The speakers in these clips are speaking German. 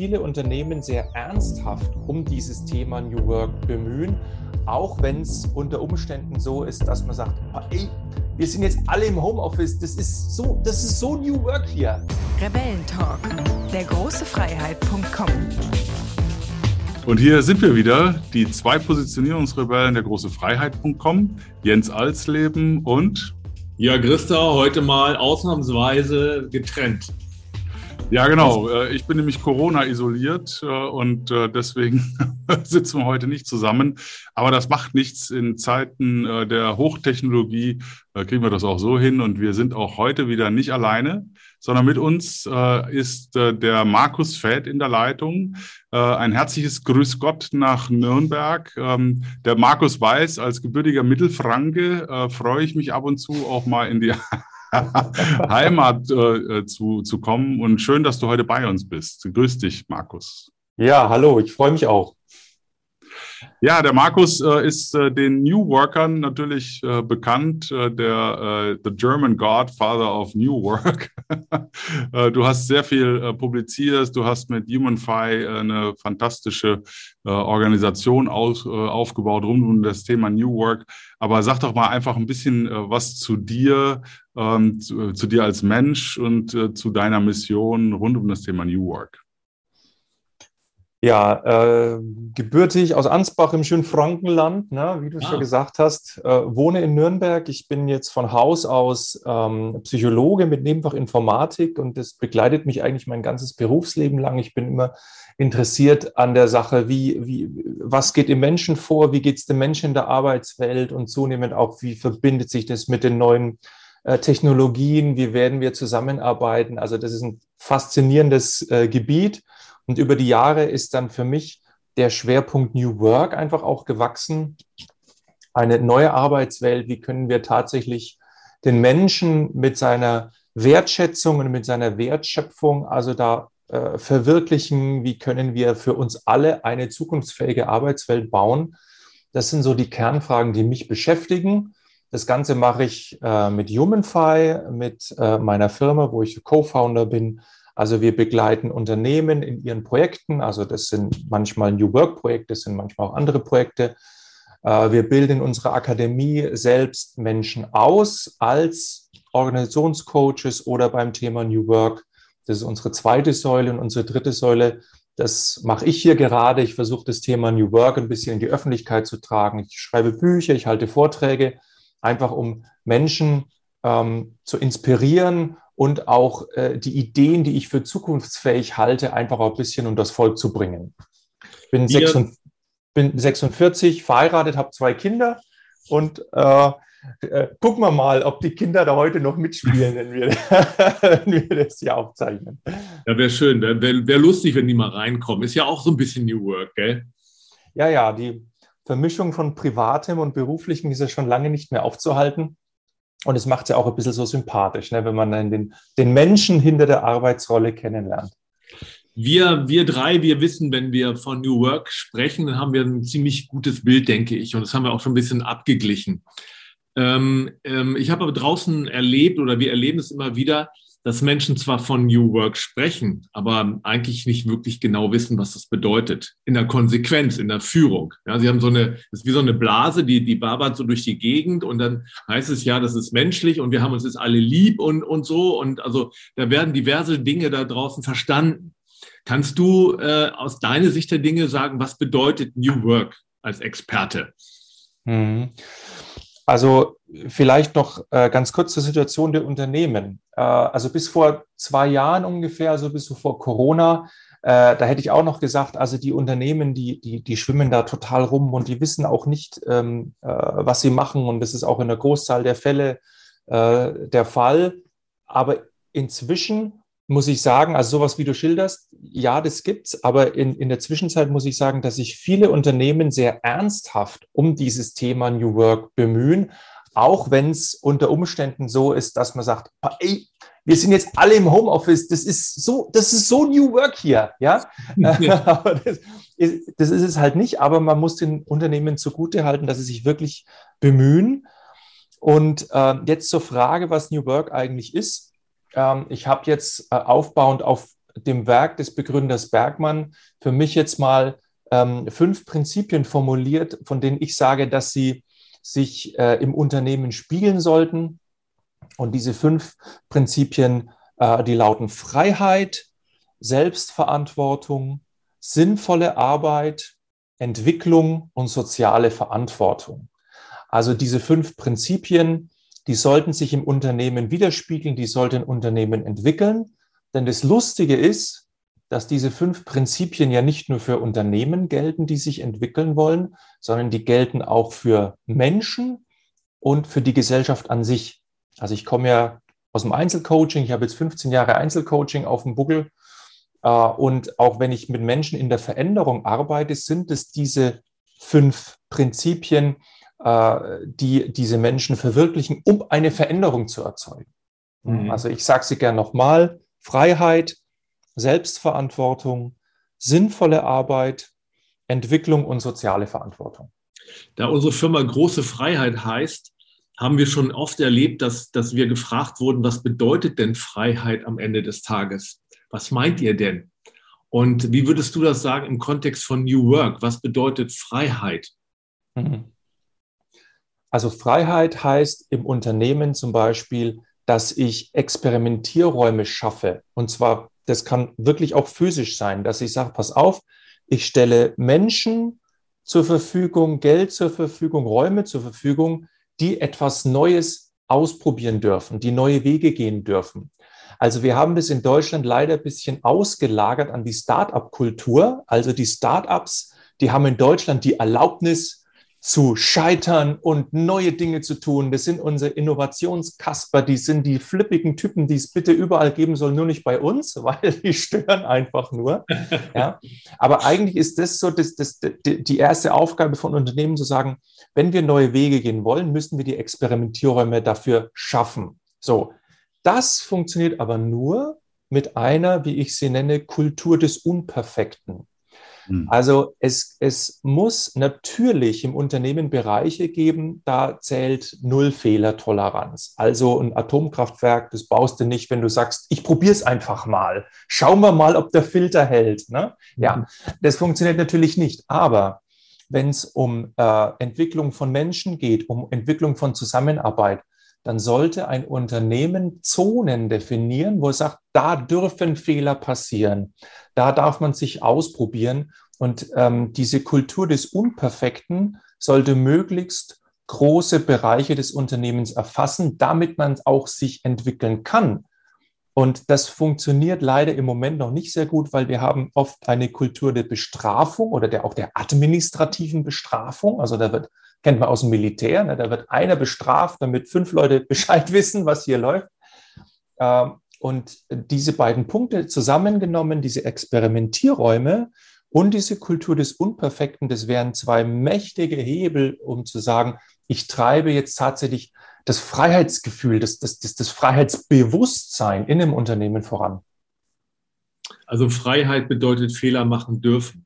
viele Unternehmen sehr ernsthaft um dieses Thema New Work bemühen, auch wenn es unter Umständen so ist, dass man sagt, ey, wir sind jetzt alle im Homeoffice, das ist so, das ist so New Work hier. Rebellentalk, der große Freiheit.com. Und hier sind wir wieder, die zwei Positionierungsrebellen der große Freiheit.com, Jens Alsleben und ja, Christa, heute mal ausnahmsweise getrennt. Ja, genau. Äh, ich bin nämlich Corona isoliert äh, und äh, deswegen sitzen wir heute nicht zusammen. Aber das macht nichts. In Zeiten der Hochtechnologie kriegen wir das auch so hin. Und wir sind auch heute wieder nicht alleine, sondern mit uns ist der Markus Fett in der Leitung. Ein herzliches Grüß Gott nach Nürnberg. Ähm, der Markus weiß, als gebürtiger Mittelfranke freue ich mich ab und zu auch mal in die Heimat äh, zu, zu kommen. Und schön, dass du heute bei uns bist. Grüß dich, Markus. Ja, hallo, ich freue mich auch. Ja, der Markus äh, ist äh, den New Workern natürlich äh, bekannt, äh, der äh, The German Godfather of New Work. Äh, du hast sehr viel publiziert, du hast mit HumanFi eine fantastische Organisation aus, aufgebaut rund um das Thema New Work. Aber sag doch mal einfach ein bisschen was zu dir, ähm, zu, zu, dir als Mensch und zu deiner Mission rund um das Thema New Work. Ja, äh, gebürtig aus Ansbach im schönen Frankenland, ne, wie du ah. schon gesagt hast, äh, wohne in Nürnberg. Ich bin jetzt von Haus aus ähm, Psychologe mit Nebenfach Informatik und das begleitet mich eigentlich mein ganzes Berufsleben lang. Ich bin immer interessiert an der Sache, wie, wie, was geht im Menschen vor, wie geht es dem Menschen in der Arbeitswelt und zunehmend auch, wie verbindet sich das mit den neuen äh, Technologien, wie werden wir zusammenarbeiten. Also das ist ein faszinierendes äh, Gebiet. Und über die Jahre ist dann für mich der Schwerpunkt New Work einfach auch gewachsen. Eine neue Arbeitswelt, wie können wir tatsächlich den Menschen mit seiner Wertschätzung und mit seiner Wertschöpfung, also da äh, verwirklichen, wie können wir für uns alle eine zukunftsfähige Arbeitswelt bauen. Das sind so die Kernfragen, die mich beschäftigen. Das Ganze mache ich äh, mit HumanFi, mit äh, meiner Firma, wo ich Co-Founder bin, also wir begleiten Unternehmen in ihren Projekten. Also das sind manchmal New Work-Projekte, das sind manchmal auch andere Projekte. Äh, wir bilden in unserer Akademie selbst Menschen aus als Organisationscoaches oder beim Thema New Work. Das ist unsere zweite Säule und unsere dritte Säule. Das mache ich hier gerade. Ich versuche das Thema New Work ein bisschen in die Öffentlichkeit zu tragen. Ich schreibe Bücher, ich halte Vorträge, einfach um Menschen ähm, zu inspirieren und auch äh, die Ideen, die ich für zukunftsfähig halte, einfach auch ein bisschen unter das Volk zu bringen. Ich bin, 46, bin 46, verheiratet, habe zwei Kinder und äh, äh, gucken wir mal, ob die Kinder da heute noch mitspielen, wenn wir, wenn wir das hier aufzeichnen. Ja, wäre schön. Wäre wär, wär lustig, wenn die mal reinkommen. Ist ja auch so ein bisschen New Work, gell? Ja, ja, die Vermischung von Privatem und Beruflichem ist ja schon lange nicht mehr aufzuhalten. Und es macht ja auch ein bisschen so sympathisch, ne, wenn man dann den, den Menschen hinter der Arbeitsrolle kennenlernt. Wir, wir drei, wir wissen, wenn wir von New Work sprechen, dann haben wir ein ziemlich gutes Bild, denke ich. Und das haben wir auch schon ein bisschen abgeglichen. Ähm, ähm, ich habe aber draußen erlebt oder wir erleben es immer wieder, dass Menschen zwar von New Work sprechen, aber eigentlich nicht wirklich genau wissen, was das bedeutet. In der Konsequenz, in der Führung. Ja, sie haben so eine, das ist wie so eine Blase, die, die barbert so durch die Gegend und dann heißt es ja, das ist menschlich und wir haben uns jetzt alle lieb und, und so. Und also da werden diverse Dinge da draußen verstanden. Kannst du äh, aus deiner Sicht der Dinge sagen, was bedeutet New Work als Experte? Mhm. Also vielleicht noch äh, ganz kurz zur Situation der Unternehmen. Äh, also bis vor zwei Jahren ungefähr, also bis vor Corona, äh, da hätte ich auch noch gesagt, also die Unternehmen, die, die, die schwimmen da total rum und die wissen auch nicht, ähm, äh, was sie machen. Und das ist auch in der Großzahl der Fälle äh, der Fall. Aber inzwischen muss ich sagen, also sowas wie du schilderst, ja, das gibt's, aber in, in der Zwischenzeit muss ich sagen, dass sich viele Unternehmen sehr ernsthaft um dieses Thema New Work bemühen, auch wenn es unter Umständen so ist, dass man sagt, ey, wir sind jetzt alle im Homeoffice, das ist so, das ist so New Work hier, ja. ja. das, ist, das ist es halt nicht, aber man muss den Unternehmen zugutehalten, dass sie sich wirklich bemühen. Und äh, jetzt zur Frage, was New Work eigentlich ist. Ähm, ich habe jetzt äh, aufbauend auf dem Werk des Begründers Bergmann für mich jetzt mal ähm, fünf Prinzipien formuliert, von denen ich sage, dass sie sich äh, im Unternehmen spiegeln sollten. Und diese fünf Prinzipien, äh, die lauten Freiheit, Selbstverantwortung, sinnvolle Arbeit, Entwicklung und soziale Verantwortung. Also diese fünf Prinzipien, die sollten sich im Unternehmen widerspiegeln, die sollten Unternehmen entwickeln. Denn das Lustige ist, dass diese fünf Prinzipien ja nicht nur für Unternehmen gelten, die sich entwickeln wollen, sondern die gelten auch für Menschen und für die Gesellschaft an sich. Also ich komme ja aus dem Einzelcoaching, ich habe jetzt 15 Jahre Einzelcoaching auf dem Buckel. Äh, und auch wenn ich mit Menschen in der Veränderung arbeite, sind es diese fünf Prinzipien, die diese Menschen verwirklichen, um eine Veränderung zu erzeugen. Mhm. Also ich sage sie gern nochmal, Freiheit, Selbstverantwortung, sinnvolle Arbeit, Entwicklung und soziale Verantwortung. Da unsere Firma große Freiheit heißt, haben wir schon oft erlebt, dass, dass wir gefragt wurden, was bedeutet denn Freiheit am Ende des Tages? Was meint ihr denn? Und wie würdest du das sagen im Kontext von New Work? Was bedeutet Freiheit? Mhm. Also Freiheit heißt im Unternehmen zum Beispiel, dass ich Experimentierräume schaffe. Und zwar das kann wirklich auch physisch sein, dass ich sage, pass auf, ich stelle Menschen zur Verfügung, Geld zur Verfügung, Räume zur Verfügung, die etwas Neues ausprobieren dürfen, die neue Wege gehen dürfen. Also wir haben das in Deutschland leider ein bisschen ausgelagert an die Start-up-Kultur. Also die Start-ups, die haben in Deutschland die Erlaubnis, zu scheitern und neue Dinge zu tun. Das sind unsere Innovationskasper, die sind die flippigen Typen, die es bitte überall geben soll, nur nicht bei uns, weil die stören einfach nur. Ja. Aber eigentlich ist das so das, das, die erste Aufgabe von Unternehmen zu sagen, wenn wir neue Wege gehen wollen, müssen wir die Experimentierräume dafür schaffen. So, das funktioniert aber nur mit einer, wie ich sie nenne, Kultur des Unperfekten. Hm. Also es, es muss natürlich im Unternehmen Bereiche geben, da zählt null Fehlertoleranz. Also ein Atomkraftwerk, das baust du nicht, wenn du sagst, ich probiere es einfach mal. Schauen wir mal, ob der Filter hält. Ne? Ja, mhm. das funktioniert natürlich nicht. Aber wenn es um äh, Entwicklung von Menschen geht, um Entwicklung von Zusammenarbeit, dann sollte ein Unternehmen Zonen definieren, wo es sagt, da dürfen Fehler passieren, da darf man sich ausprobieren. Und ähm, diese Kultur des Unperfekten sollte möglichst große Bereiche des Unternehmens erfassen, damit man auch sich entwickeln kann. Und das funktioniert leider im Moment noch nicht sehr gut, weil wir haben oft eine Kultur der Bestrafung oder der, auch der administrativen Bestrafung. Also da wird kennt man aus dem Militär. Ne? Da wird einer bestraft, damit fünf Leute Bescheid wissen, was hier läuft. Ähm, und diese beiden Punkte zusammengenommen, diese Experimentierräume und diese Kultur des Unperfekten, das wären zwei mächtige Hebel, um zu sagen, ich treibe jetzt tatsächlich das Freiheitsgefühl, das, das, das, das Freiheitsbewusstsein in einem Unternehmen voran. Also Freiheit bedeutet Fehler machen dürfen.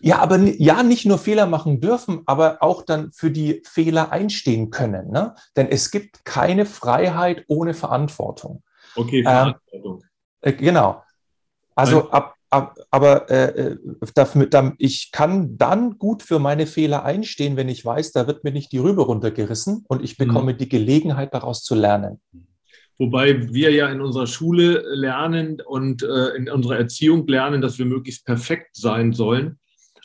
Ja, aber ja, nicht nur Fehler machen dürfen, aber auch dann für die Fehler einstehen können. Ne? Denn es gibt keine Freiheit ohne Verantwortung. Okay, ähm, Verantwortung. Ähm, äh, genau. Also ab, ab, aber äh, äh dafür, ich kann dann gut für meine Fehler einstehen, wenn ich weiß, da wird mir nicht die Rübe runtergerissen und ich bekomme mhm. die Gelegenheit, daraus zu lernen. Wobei wir ja in unserer Schule lernen und äh, in unserer Erziehung lernen, dass wir möglichst perfekt sein sollen.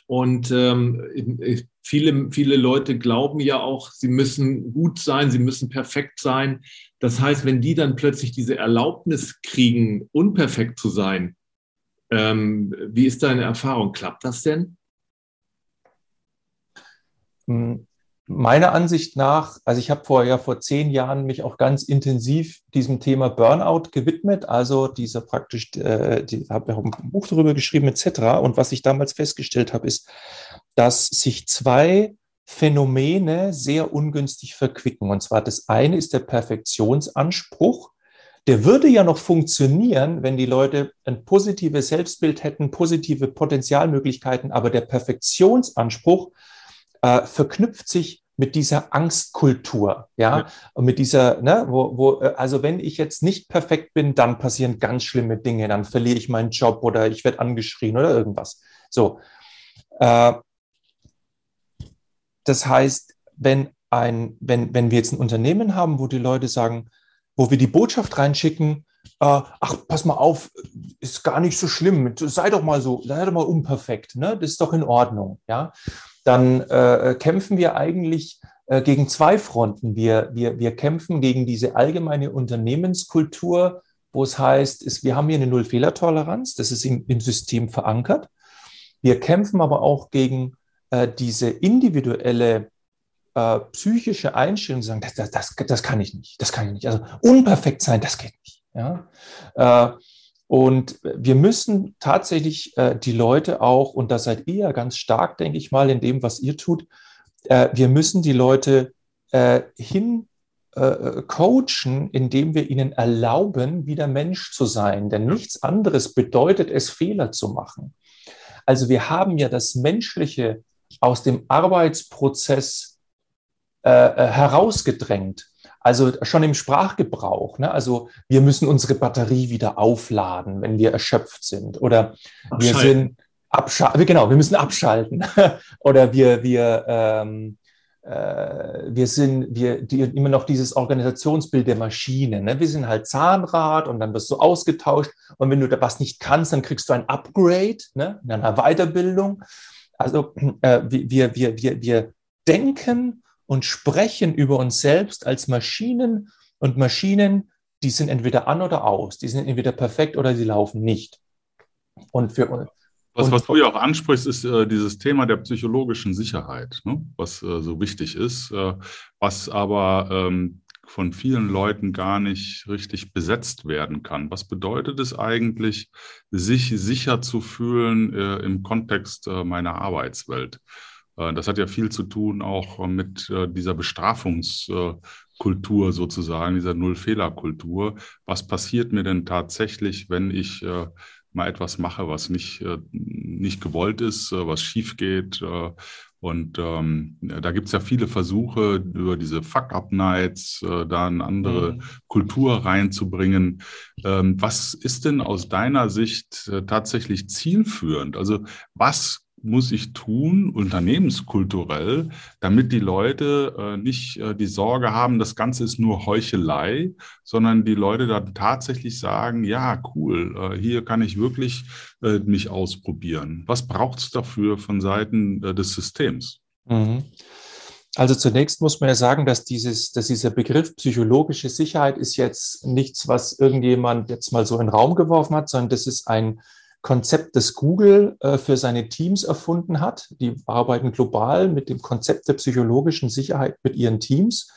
Und ähm, viele, viele Leute glauben ja auch, sie müssen gut sein, sie müssen perfekt sein. Das heißt, wenn die dann plötzlich diese Erlaubnis kriegen, unperfekt zu sein, ähm, wie ist deine Erfahrung? Klappt das denn? Meiner Ansicht nach, also ich habe vor ja vor zehn Jahren mich auch ganz intensiv diesem Thema Burnout gewidmet, also dieser praktisch, äh, die habe ja auch ein Buch darüber geschrieben etc. Und was ich damals festgestellt habe, ist, dass sich zwei Phänomene sehr ungünstig verquicken. Und zwar das eine ist der Perfektionsanspruch. Der würde ja noch funktionieren, wenn die Leute ein positives Selbstbild hätten, positive Potenzialmöglichkeiten, aber der Perfektionsanspruch äh, verknüpft sich mit dieser Angstkultur, ja, ja. und mit dieser, ne, wo, wo, äh, also wenn ich jetzt nicht perfekt bin, dann passieren ganz schlimme Dinge, dann verliere ich meinen Job oder ich werde angeschrien oder irgendwas. So. Äh, das heißt, wenn ein, wenn, wenn wir jetzt ein Unternehmen haben, wo die Leute sagen, wo wir die Botschaft reinschicken, äh, ach, pass mal auf, ist gar nicht so schlimm, sei doch mal so, sei doch mal unperfekt, ne? das ist doch in Ordnung, ja, dann äh, kämpfen wir eigentlich äh, gegen zwei Fronten. Wir, wir, wir kämpfen gegen diese allgemeine Unternehmenskultur, wo es heißt, ist, wir haben hier eine Null-Fehler-Toleranz, das ist im, im System verankert. Wir kämpfen aber auch gegen äh, diese individuelle äh, psychische Einstellung, sagen, das, das, das, das kann ich nicht, das kann ich nicht. Also unperfekt sein, das geht nicht. Ja? Äh, und wir müssen tatsächlich äh, die Leute auch, und da seid ihr ja ganz stark, denke ich mal, in dem, was ihr tut, äh, wir müssen die Leute äh, hin äh, coachen, indem wir ihnen erlauben, wieder Mensch zu sein. Denn nichts anderes bedeutet es, Fehler zu machen. Also wir haben ja das Menschliche aus dem Arbeitsprozess äh, äh, herausgedrängt. Also schon im Sprachgebrauch. Ne? Also wir müssen unsere Batterie wieder aufladen, wenn wir erschöpft sind. Oder wir sind abschalten. Genau, wir müssen abschalten. Oder wir, wir, ähm, äh, wir sind wir, die, immer noch dieses Organisationsbild der Maschine. Ne? Wir sind halt Zahnrad und dann wirst du ausgetauscht. Und wenn du da was nicht kannst, dann kriegst du ein Upgrade ne? in einer Weiterbildung. Also äh, wir, wir, wir, wir denken und sprechen über uns selbst als Maschinen und Maschinen, die sind entweder an oder aus, die sind entweder perfekt oder sie laufen nicht. Und für uns. Was, was du ja auch ansprichst, ist äh, dieses Thema der psychologischen Sicherheit, ne? was äh, so wichtig ist, äh, was aber ähm, von vielen Leuten gar nicht richtig besetzt werden kann. Was bedeutet es eigentlich, sich sicher zu fühlen äh, im Kontext äh, meiner Arbeitswelt? Äh, das hat ja viel zu tun auch mit äh, dieser Bestrafungskultur sozusagen, dieser Null-Fehler-Kultur. Was passiert mir denn tatsächlich, wenn ich äh, mal etwas mache, was nicht, nicht gewollt ist, was schief geht? Und ähm, da gibt es ja viele Versuche, über diese Fuck-Up-Nights äh, da eine andere mhm. Kultur reinzubringen. Ähm, was ist denn aus deiner Sicht äh, tatsächlich zielführend? Also was muss ich tun, unternehmenskulturell, damit die Leute äh, nicht äh, die Sorge haben, das Ganze ist nur Heuchelei, sondern die Leute dann tatsächlich sagen, ja, cool, äh, hier kann ich wirklich äh, mich ausprobieren. Was braucht es dafür von Seiten äh, des Systems? Mhm. Also zunächst muss man ja sagen, dass, dieses, dass dieser Begriff psychologische Sicherheit ist jetzt nichts, was irgendjemand jetzt mal so in den Raum geworfen hat, sondern das ist ein Konzept, das Google äh, für seine Teams erfunden hat. Die arbeiten global mit dem Konzept der psychologischen Sicherheit mit ihren Teams.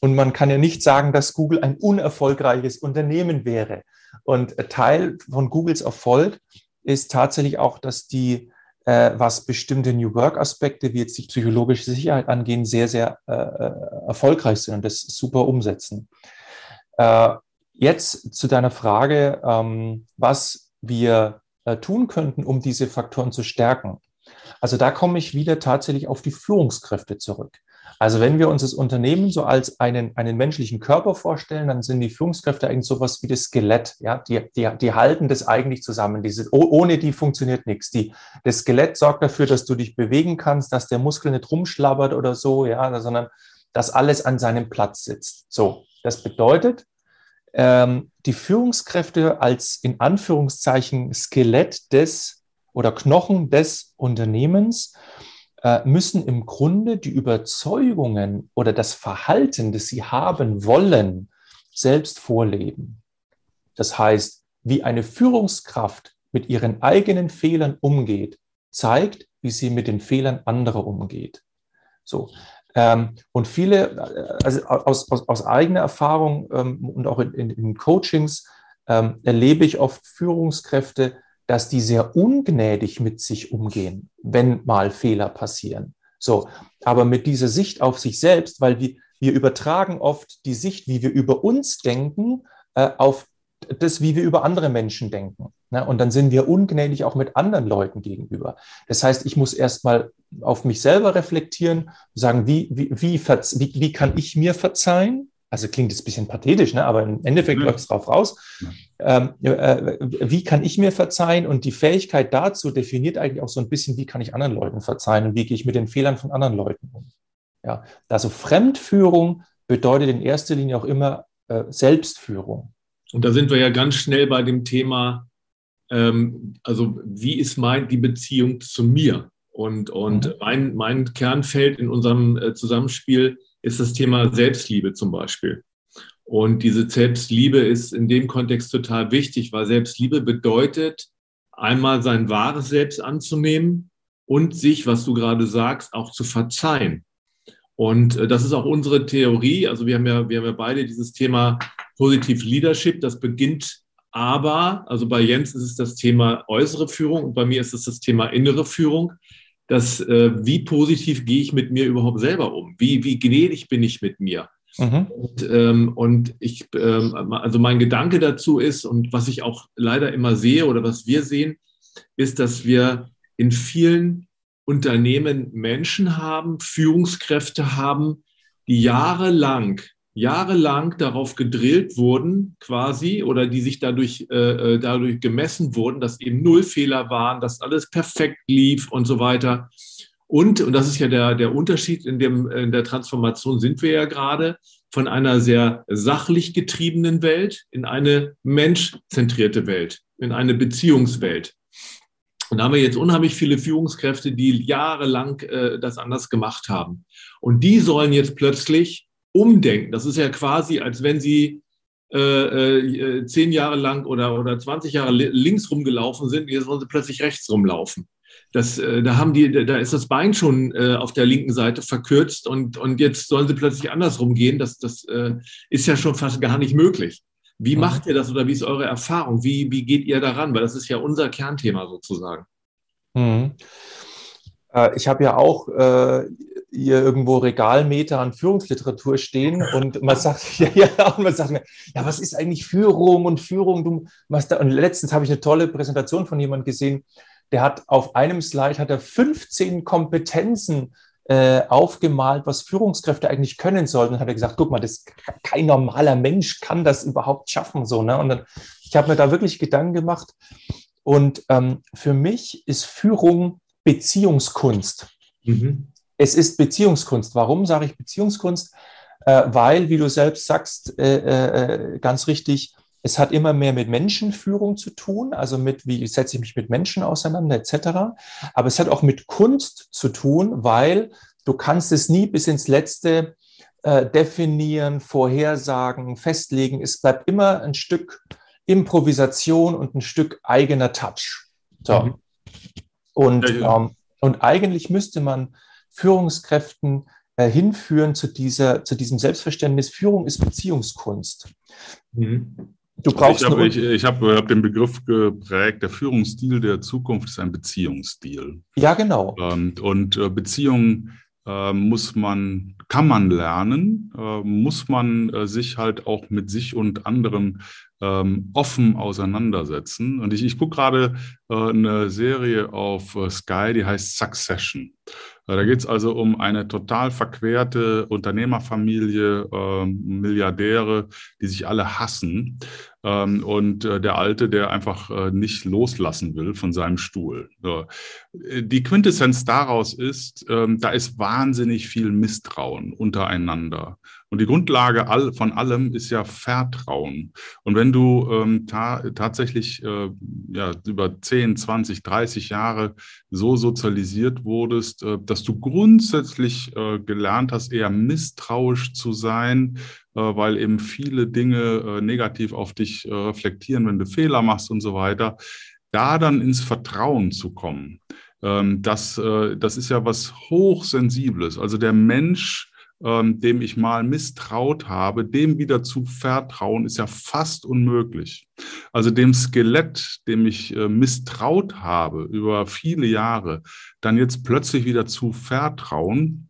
Und man kann ja nicht sagen, dass Google ein unerfolgreiches Unternehmen wäre. Und Teil von Googles Erfolg ist tatsächlich auch, dass die, äh, was bestimmte New Work-Aspekte, wie jetzt die psychologische Sicherheit angehen, sehr, sehr äh, äh erfolgreich sind und das super umsetzen. Äh, jetzt zu deiner Frage, ähm, was wir tun könnten, um diese Faktoren zu stärken. Also da komme ich wieder tatsächlich auf die Führungskräfte zurück. Also wenn wir uns das Unternehmen so als einen, einen menschlichen Körper vorstellen, dann sind die Führungskräfte eigentlich sowas wie das Skelett. Ja, die, die, die halten das eigentlich zusammen. Diese, ohne die funktioniert nichts. Die, das Skelett sorgt dafür, dass du dich bewegen kannst, dass der Muskel nicht rumschlabbert oder so, ja, sondern dass alles an seinem Platz sitzt. So, das bedeutet, ähm, die Führungskräfte als in Anführungszeichen Skelett des oder Knochen des Unternehmens äh, müssen im Grunde die Überzeugungen oder das Verhalten, das sie haben wollen, selbst vorleben. Das heißt, wie eine Führungskraft mit ihren eigenen Fehlern umgeht, zeigt, wie sie mit den Fehlern anderer umgeht. So, und viele, äh, also aus, aus, aus eigener Erfahrung ähm, und auch in, in, in Coachings ähm, erlebe ich oft Führungskräfte, dass die sehr ungnädig mit sich umgehen, wenn mal Fehler passieren. So, aber mit dieser Sicht auf sich selbst, weil wir, wir übertragen oft die Sicht, wie wir über uns denken, äh, auf das, wie wir über andere Menschen denken. Ne? Und dann sind wir ungnädig auch mit anderen Leuten gegenüber. Das heißt, ich muss erstmal auf mich selber reflektieren, sagen, wie, wie, wie, wie, wie kann ich mir verzeihen? Also klingt jetzt ein bisschen pathetisch, ne? aber im Endeffekt ja. läuft es drauf raus. Ähm, äh, wie kann ich mir verzeihen? Und die Fähigkeit dazu definiert eigentlich auch so ein bisschen, wie kann ich anderen Leuten verzeihen und wie gehe ich mit den Fehlern von anderen Leuten um. Ja, also Fremdführung bedeutet in erster Linie auch immer äh, Selbstführung. Und da sind wir ja ganz schnell bei dem Thema, ähm, also wie ist mein, die Beziehung zu mir? Und, und mhm. mein, mein Kernfeld in unserem äh, Zusammenspiel ist das Thema Selbstliebe zum Beispiel. Und diese Selbstliebe ist in dem Kontext total wichtig, weil Selbstliebe bedeutet, einmal sein wahres Selbst anzunehmen und sich, was du gerade sagst, auch zu verzeihen. Und äh, das ist auch unsere Theorie. Also wir haben ja, wir haben ja beide dieses Thema Positive Leadership. Das beginnt aber, also bei Jens ist es das Thema äußere Führung und bei mir ist es das Thema innere Führung. Das, äh, wie positiv gehe ich mit mir überhaupt selber um? Wie, wie gnädig bin ich mit mir? Mhm. Und, ähm, und ich, ähm, also mein Gedanke dazu ist, und was ich auch leider immer sehe oder was wir sehen, ist, dass wir in vielen Unternehmen Menschen haben, Führungskräfte haben, die jahrelang, jahrelang darauf gedrillt wurden, quasi, oder die sich dadurch, äh, äh, dadurch gemessen wurden, dass eben null Fehler waren, dass alles perfekt lief und so weiter. Und, und das ist ja der, der Unterschied in, dem, in der Transformation, sind wir ja gerade von einer sehr sachlich getriebenen Welt in eine menschzentrierte Welt, in eine Beziehungswelt. Und da haben wir jetzt unheimlich viele Führungskräfte, die jahrelang äh, das anders gemacht haben. Und die sollen jetzt plötzlich umdenken. Das ist ja quasi, als wenn sie äh, äh, zehn Jahre lang oder, oder 20 Jahre links rumgelaufen sind, jetzt sollen sie plötzlich rechts rumlaufen. Das, äh, da haben die, da ist das Bein schon äh, auf der linken Seite verkürzt und, und jetzt sollen sie plötzlich andersrum gehen. Das, das äh, ist ja schon fast gar nicht möglich. Wie mhm. macht ihr das oder wie ist eure Erfahrung? Wie, wie geht ihr daran? Weil das ist ja unser Kernthema sozusagen. Mhm. Äh, ich habe ja auch äh, hier irgendwo Regalmeter an Führungsliteratur stehen und man sagt, ja, ja, und man sagt mir, ja, was ist eigentlich Führung und Führung? Du machst da, und letztens habe ich eine tolle Präsentation von jemandem gesehen, der hat auf einem Slide hat er 15 Kompetenzen äh, aufgemalt, was Führungskräfte eigentlich können sollten. Und hat er gesagt, guck mal, das, kein normaler Mensch kann das überhaupt schaffen. So, ne? Und dann, ich habe mir da wirklich Gedanken gemacht. Und ähm, für mich ist Führung Beziehungskunst. Mhm. Es ist Beziehungskunst. Warum sage ich Beziehungskunst? Äh, weil, wie du selbst sagst, äh, äh, ganz richtig, es hat immer mehr mit Menschenführung zu tun, also mit, wie setze ich mich mit Menschen auseinander, etc. Aber es hat auch mit Kunst zu tun, weil du kannst es nie bis ins Letzte äh, definieren, vorhersagen, festlegen. Es bleibt immer ein Stück Improvisation und ein Stück eigener Touch. So. Mhm. Und, ähm, und eigentlich müsste man Führungskräften äh, hinführen zu, dieser, zu diesem Selbstverständnis, Führung ist Beziehungskunst. Mhm. Du brauchst ich habe ich, ich hab, hab den Begriff geprägt, der Führungsstil der Zukunft ist ein Beziehungsstil. Ja, genau. Und, und äh, Beziehungen äh, muss man, kann man lernen, äh, muss man äh, sich halt auch mit sich und anderen ähm, offen auseinandersetzen. Und ich, ich gucke gerade äh, eine Serie auf äh, Sky, die heißt Succession. Da geht es also um eine total verquerte Unternehmerfamilie, äh, Milliardäre, die sich alle hassen. Ähm, und äh, der Alte, der einfach äh, nicht loslassen will von seinem Stuhl. So. Die Quintessenz daraus ist, ähm, da ist wahnsinnig viel Misstrauen untereinander. Und die Grundlage all, von allem ist ja Vertrauen. Und wenn du ähm, ta tatsächlich äh, ja, über 10, 20, 30 Jahre so sozialisiert wurdest, äh, dass du grundsätzlich äh, gelernt hast, eher misstrauisch zu sein, äh, weil eben viele Dinge äh, negativ auf dich äh, reflektieren, wenn du Fehler machst und so weiter, da dann ins Vertrauen zu kommen. Ähm, das, das ist ja was Hochsensibles. Also der Mensch ähm, dem ich mal misstraut habe, dem wieder zu vertrauen, ist ja fast unmöglich. Also dem Skelett, dem ich äh, misstraut habe über viele Jahre, dann jetzt plötzlich wieder zu vertrauen,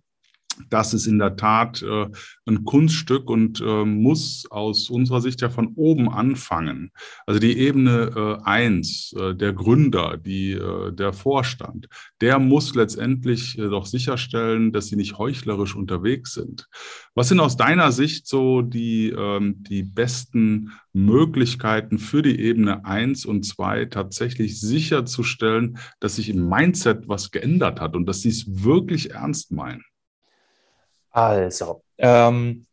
das ist in der Tat äh, ein Kunststück und äh, muss aus unserer Sicht ja von oben anfangen. Also die Ebene äh, eins, äh, der Gründer, die, äh, der Vorstand, der muss letztendlich äh, doch sicherstellen, dass sie nicht heuchlerisch unterwegs sind. Was sind aus deiner Sicht so die, ähm, die besten Möglichkeiten für die Ebene eins und zwei tatsächlich sicherzustellen, dass sich im Mindset was geändert hat und dass sie es wirklich ernst meinen? Also, ähm,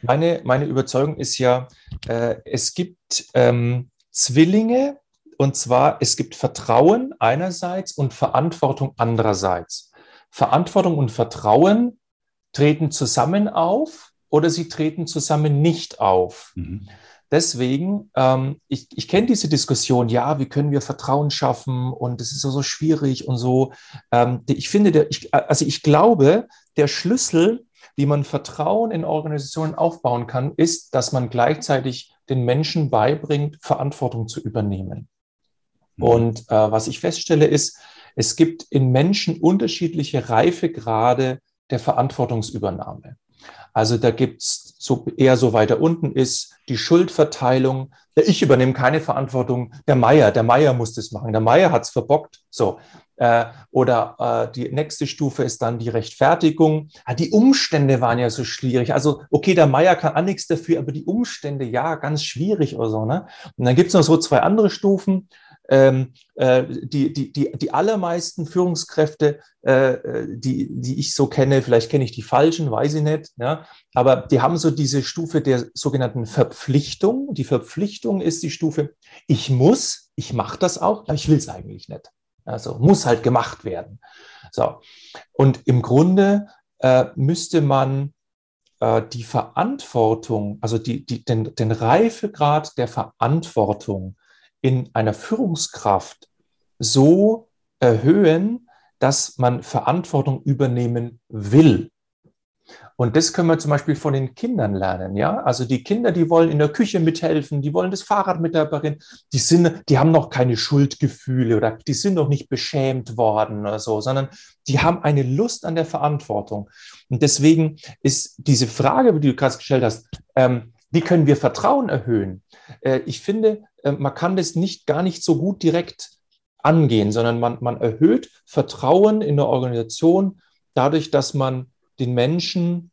meine, meine Überzeugung ist ja, äh, es gibt ähm, Zwillinge, und zwar es gibt Vertrauen einerseits und Verantwortung andererseits. Verantwortung und Vertrauen treten zusammen auf oder sie treten zusammen nicht auf. Mhm. Deswegen, ähm, ich, ich kenne diese Diskussion, ja, wie können wir Vertrauen schaffen und es ist so, so schwierig und so. Ähm, ich finde, der, ich, also ich glaube, der Schlüssel, wie man Vertrauen in Organisationen aufbauen kann, ist, dass man gleichzeitig den Menschen beibringt, Verantwortung zu übernehmen. Mhm. Und äh, was ich feststelle, ist, es gibt in Menschen unterschiedliche Reifegrade der Verantwortungsübernahme. Also da gibt es so eher so weiter unten ist die Schuldverteilung. Ich übernehme keine Verantwortung. Der Meier, der Meier muss das machen. Der Meier hat es verbockt. So. Äh, oder äh, die nächste Stufe ist dann die Rechtfertigung. Ah, die Umstände waren ja so schwierig. Also, okay, der Meier kann auch nichts dafür, aber die Umstände, ja, ganz schwierig oder so. Ne? Und dann gibt es noch so zwei andere Stufen. Ähm, äh, die, die, die, die allermeisten Führungskräfte, äh, die, die ich so kenne, vielleicht kenne ich die falschen, weiß ich nicht, ja, aber die haben so diese Stufe der sogenannten Verpflichtung. Die Verpflichtung ist die Stufe, ich muss, ich mache das auch, aber ich will es eigentlich nicht. Also muss halt gemacht werden. So. Und im Grunde äh, müsste man äh, die Verantwortung, also die, die, den, den Reifegrad der Verantwortung in einer Führungskraft so erhöhen, dass man Verantwortung übernehmen will. Und das können wir zum Beispiel von den Kindern lernen, ja. Also die Kinder, die wollen in der Küche mithelfen, die wollen das Fahrrad mit reparieren, die sind, die haben noch keine Schuldgefühle oder die sind noch nicht beschämt worden oder so, sondern die haben eine Lust an der Verantwortung. Und deswegen ist diese Frage, die du gerade gestellt hast, ähm, wie können wir Vertrauen erhöhen? Äh, ich finde, äh, man kann das nicht gar nicht so gut direkt angehen, sondern man, man erhöht Vertrauen in der Organisation dadurch, dass man den Menschen,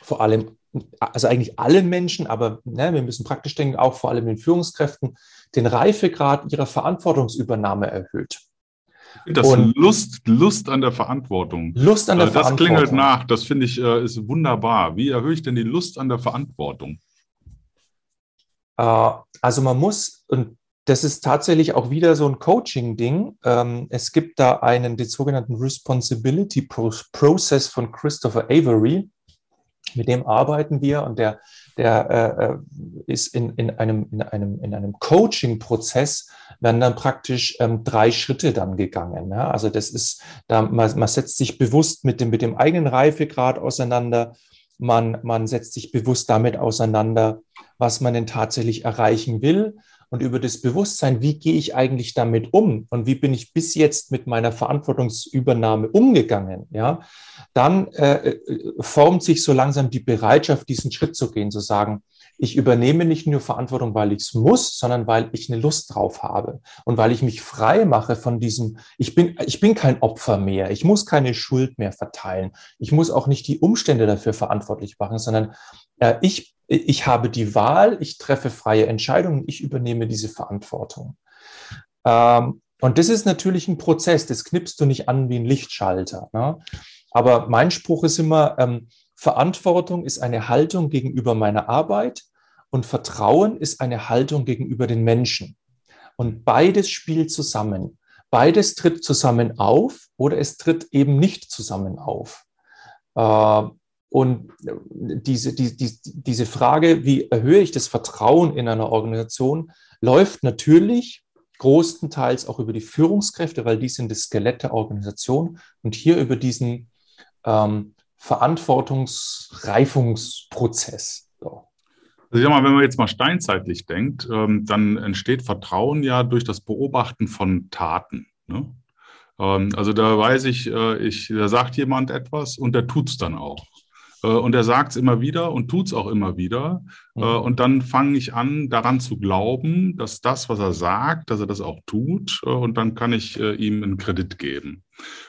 vor allem, also eigentlich allen Menschen, aber ne, wir müssen praktisch denken, auch vor allem den Führungskräften, den Reifegrad ihrer Verantwortungsübernahme erhöht. Das und Lust, Lust an der Verantwortung. Lust an der das Verantwortung. Das klingelt nach, das finde ich äh, ist wunderbar. Wie erhöhe ich denn die Lust an der Verantwortung? Äh, also man muss, und das ist tatsächlich auch wieder so ein Coaching-Ding. Ähm, es gibt da einen, den sogenannten Responsibility Process von Christopher Avery. Mit dem arbeiten wir und der, der äh, äh, ist in, in einem, in einem, in einem Coaching-Prozess, werden dann praktisch ähm, drei Schritte dann gegangen. Ja? Also das ist, da, man, man setzt sich bewusst mit dem, mit dem eigenen Reifegrad auseinander. Man, man setzt sich bewusst damit auseinander, was man denn tatsächlich erreichen will. Und über das Bewusstsein, wie gehe ich eigentlich damit um und wie bin ich bis jetzt mit meiner Verantwortungsübernahme umgegangen, ja, dann äh, äh, formt sich so langsam die Bereitschaft, diesen Schritt zu gehen, zu sagen, ich übernehme nicht nur Verantwortung, weil ich es muss, sondern weil ich eine Lust drauf habe und weil ich mich frei mache von diesem, ich bin, ich bin kein Opfer mehr, ich muss keine Schuld mehr verteilen, ich muss auch nicht die Umstände dafür verantwortlich machen, sondern äh, ich ich habe die Wahl, ich treffe freie Entscheidungen, ich übernehme diese Verantwortung. Ähm, und das ist natürlich ein Prozess, das knippst du nicht an wie ein Lichtschalter. Ne? Aber mein Spruch ist immer, ähm, Verantwortung ist eine Haltung gegenüber meiner Arbeit und Vertrauen ist eine Haltung gegenüber den Menschen. Und beides spielt zusammen. Beides tritt zusammen auf oder es tritt eben nicht zusammen auf. Äh, und diese, die, die, diese Frage, wie erhöhe ich das Vertrauen in einer Organisation, läuft natürlich großenteils auch über die Führungskräfte, weil die sind das Skelett der Organisation und hier über diesen ähm, Verantwortungsreifungsprozess. So. Also ich sag mal, wenn man jetzt mal steinzeitlich denkt, ähm, dann entsteht Vertrauen ja durch das Beobachten von Taten. Ne? Ähm, also da weiß ich, äh, ich, da sagt jemand etwas und der tut es dann auch. Äh, und er sagt es immer wieder und tut es auch immer wieder. Äh, mhm. Und dann fange ich an, daran zu glauben, dass das, was er sagt, dass er das auch tut. Äh, und dann kann ich ihm einen Kredit geben.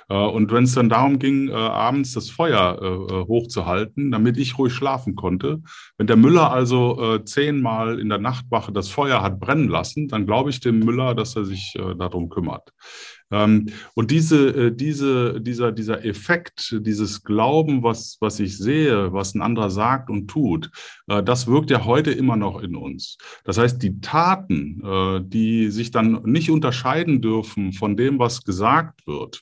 Und wenn es dann darum ging, abends das Feuer hochzuhalten, damit ich ruhig schlafen konnte, wenn der Müller also zehnmal in der Nachtwache das Feuer hat brennen lassen, dann glaube ich dem Müller, dass er sich darum kümmert. Ähm, und diese, äh, diese, dieser, dieser Effekt, dieses Glauben, was, was ich sehe, was ein anderer sagt und tut, äh, das wirkt ja heute immer noch in uns. Das heißt, die Taten, äh, die sich dann nicht unterscheiden dürfen von dem, was gesagt wird,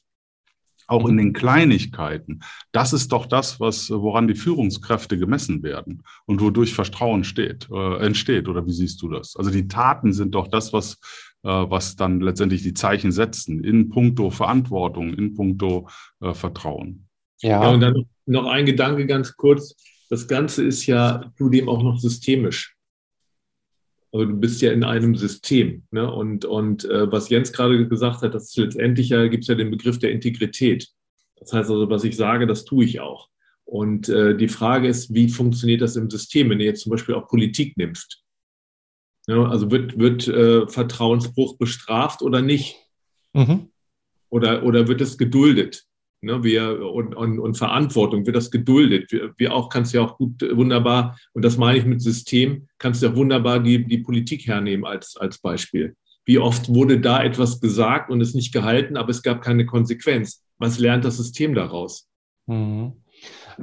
auch in den Kleinigkeiten. Das ist doch das, was, woran die Führungskräfte gemessen werden und wodurch Vertrauen steht, äh, entsteht. Oder wie siehst du das? Also die Taten sind doch das, was, was dann letztendlich die Zeichen setzen in puncto Verantwortung, in puncto äh, Vertrauen. Ja. ja, und dann noch ein Gedanke ganz kurz. Das Ganze ist ja zudem auch noch systemisch. Also du bist ja in einem System. Ne? Und, und äh, was Jens gerade gesagt hat, das ist letztendlich ja, gibt es ja den Begriff der Integrität. Das heißt also, was ich sage, das tue ich auch. Und äh, die Frage ist, wie funktioniert das im System, wenn du jetzt zum Beispiel auch Politik nimmst? Ja, also wird, wird äh, Vertrauensbruch bestraft oder nicht? Mhm. Oder, oder wird es geduldet? Ne, wir, und, und, und Verantwortung, wird das geduldet? Wir, wir auch kannst ja auch gut, wunderbar, und das meine ich mit System, kannst du ja wunderbar die, die Politik hernehmen als, als Beispiel. Wie oft wurde da etwas gesagt und es nicht gehalten, aber es gab keine Konsequenz? Was lernt das System daraus? Mhm.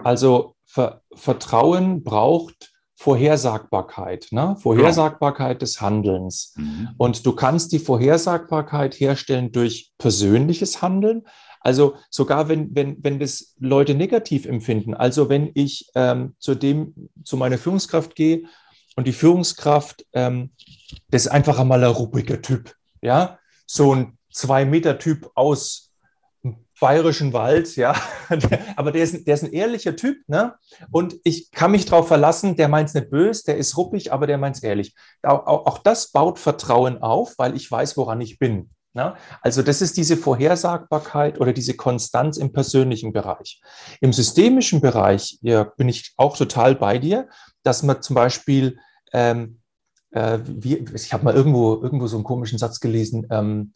Also Ver Vertrauen braucht Vorhersagbarkeit, ne? Vorhersagbarkeit ja. des Handelns. Mhm. Und du kannst die Vorhersagbarkeit herstellen durch persönliches Handeln. Also sogar wenn, wenn, wenn das Leute negativ empfinden, also wenn ich ähm, zu dem, zu meiner Führungskraft gehe und die Führungskraft, ähm, das ist einfach einmal ein ruhiger Typ, ja, so ein Zwei-Meter-Typ aus bayerischen Wald, ja. Aber der ist, der ist ein ehrlicher Typ, ne? Und ich kann mich darauf verlassen, der meint es nicht böse, der ist ruppig, aber der meint es ehrlich. Auch, auch, auch, das baut Vertrauen auf, weil ich weiß, woran ich bin. Ne? Also das ist diese Vorhersagbarkeit oder diese Konstanz im persönlichen Bereich. Im systemischen Bereich ja, bin ich auch total bei dir, dass man zum Beispiel, ähm, äh, wie, ich habe mal irgendwo, irgendwo so einen komischen Satz gelesen, ähm,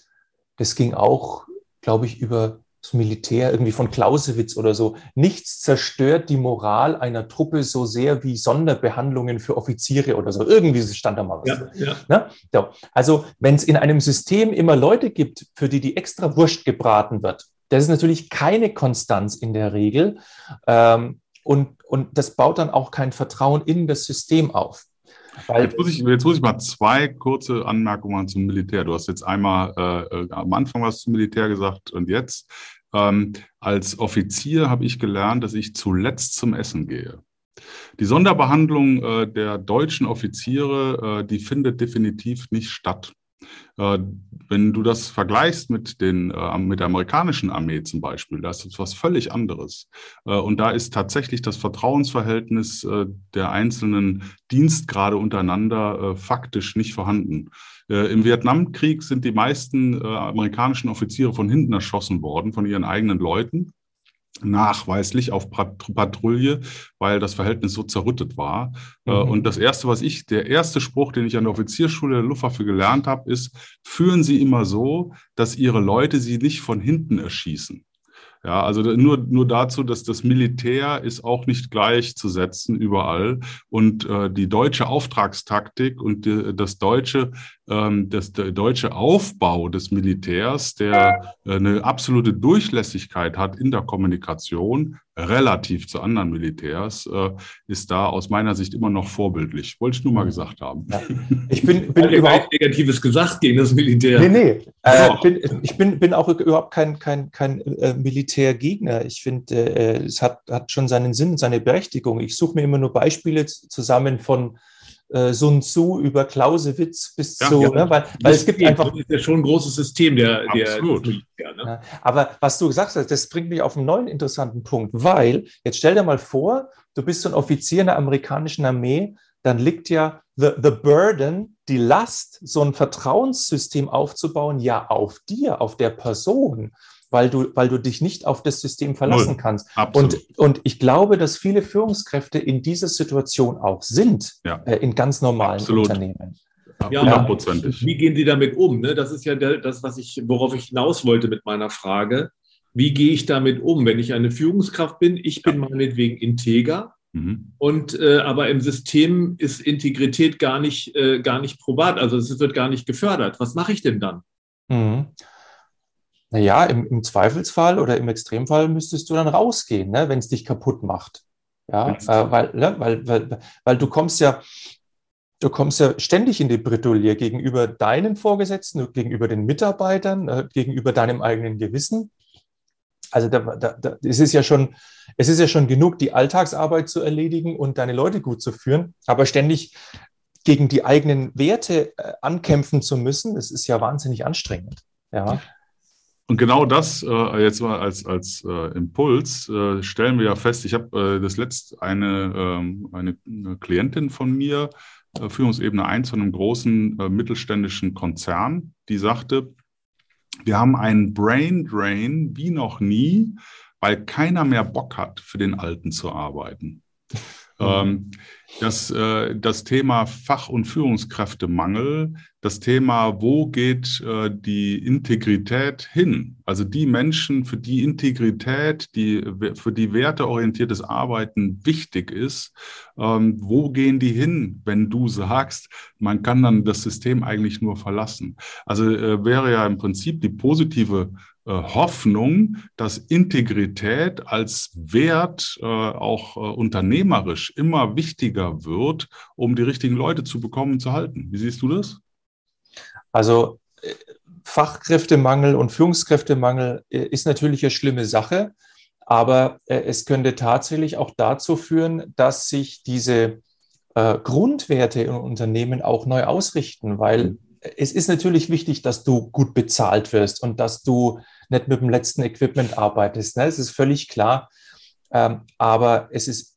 das ging auch, glaube ich, über das Militär irgendwie von Clausewitz oder so. Nichts zerstört die Moral einer Truppe so sehr wie Sonderbehandlungen für Offiziere oder so. Irgendwie stand da mal was. Ja, ja. Ne? So. Also wenn es in einem System immer Leute gibt, für die die extra Wurst gebraten wird, das ist natürlich keine Konstanz in der Regel. Ähm, und, und das baut dann auch kein Vertrauen in das System auf. Jetzt muss, ich, jetzt muss ich mal zwei kurze Anmerkungen zum Militär. Du hast jetzt einmal äh, äh, am Anfang was zum Militär gesagt und jetzt. Ähm, als Offizier habe ich gelernt, dass ich zuletzt zum Essen gehe. Die Sonderbehandlung äh, der deutschen Offiziere, äh, die findet definitiv nicht statt. Äh, wenn du das vergleichst mit, den, äh, mit der amerikanischen Armee zum Beispiel, da ist es was völlig anderes. Äh, und da ist tatsächlich das Vertrauensverhältnis der einzelnen Dienstgrade untereinander faktisch nicht vorhanden. Im Vietnamkrieg sind die meisten amerikanischen Offiziere von hinten erschossen worden, von ihren eigenen Leuten nachweislich auf Patrouille, weil das Verhältnis so zerrüttet war. Äh, mhm. Und das erste, was ich, der erste Spruch, den ich an der Offizierschule der Luftwaffe gelernt habe, ist, führen Sie immer so, dass Ihre Leute Sie nicht von hinten erschießen. Ja, also nur, nur dazu, dass das Militär ist auch nicht gleichzusetzen überall. Und äh, die deutsche Auftragstaktik und die, das deutsche ähm, das, der deutsche Aufbau des Militärs, der äh, eine absolute Durchlässigkeit hat in der Kommunikation, relativ zu anderen Militärs, äh, ist da aus meiner Sicht immer noch vorbildlich. Wollte ich nur mal gesagt haben. Ja. Ich bin, bin überhaupt Negatives gesagt gegen das Militär. Nee, nee. Äh, bin, ich bin, bin auch überhaupt kein, kein, kein äh, Militärgegner. Ich finde, äh, es hat, hat schon seinen Sinn, seine Berechtigung. Ich suche mir immer nur Beispiele zusammen von äh, Sun Tzu über Clausewitz bis ja, zu, ja. Ne, weil, weil es gibt einfach. Das ist ja schon ein großes System der, der Militär, ne? Aber was du gesagt hast, das bringt mich auf einen neuen interessanten Punkt, weil jetzt stell dir mal vor, du bist so ein Offizier in der amerikanischen Armee, dann liegt ja the, the burden die Last, so ein Vertrauenssystem aufzubauen, ja auf dir, auf der Person, weil du, weil du dich nicht auf das System verlassen Null. kannst. Und, und ich glaube, dass viele Führungskräfte in dieser Situation auch sind, ja. äh, in ganz normalen Absolut. Unternehmen. Ja, hundertprozentig. Wie gehen Sie damit um? Ne? Das ist ja das, was ich, worauf ich hinaus wollte mit meiner Frage. Wie gehe ich damit um, wenn ich eine Führungskraft bin? Ich bin ja. meinetwegen integer. Mhm. Und äh, aber im System ist Integrität gar nicht, äh, gar nicht probat, also es wird gar nicht gefördert. Was mache ich denn dann? Mhm. Naja, im, im Zweifelsfall oder im Extremfall müsstest du dann rausgehen, ne, wenn es dich kaputt macht. Ja, äh, weil, ne, weil, weil, weil du kommst ja, du kommst ja ständig in die Bredouille gegenüber deinen Vorgesetzten, gegenüber den Mitarbeitern, äh, gegenüber deinem eigenen Gewissen. Also da, da, da, es, ist ja schon, es ist ja schon genug, die Alltagsarbeit zu erledigen und deine Leute gut zu führen, aber ständig gegen die eigenen Werte äh, ankämpfen zu müssen, das ist ja wahnsinnig anstrengend. Ja. Und genau das äh, jetzt mal als, als äh, Impuls äh, stellen wir ja fest. Ich habe äh, das letzte eine, ähm, eine, eine Klientin von mir, äh, Führungsebene 1 von einem großen äh, mittelständischen Konzern, die sagte, wir haben einen Brain Drain wie noch nie, weil keiner mehr Bock hat, für den Alten zu arbeiten. Mhm. Ähm, das, äh, das Thema Fach- und Führungskräftemangel, das Thema, wo geht äh, die Integrität hin? Also die Menschen, für die Integrität, die, für die werteorientiertes Arbeiten wichtig ist, ähm, wo gehen die hin, wenn du sagst, man kann dann das System eigentlich nur verlassen? Also äh, wäre ja im Prinzip die positive äh, Hoffnung, dass Integrität als Wert äh, auch äh, unternehmerisch immer wichtiger wird, um die richtigen Leute zu bekommen und zu halten. Wie siehst du das? Also Fachkräftemangel und Führungskräftemangel ist natürlich eine schlimme Sache, aber es könnte tatsächlich auch dazu führen, dass sich diese Grundwerte in Unternehmen auch neu ausrichten, weil mhm. es ist natürlich wichtig, dass du gut bezahlt wirst und dass du nicht mit dem letzten Equipment arbeitest. Ne? Das ist völlig klar. Ähm, aber es ist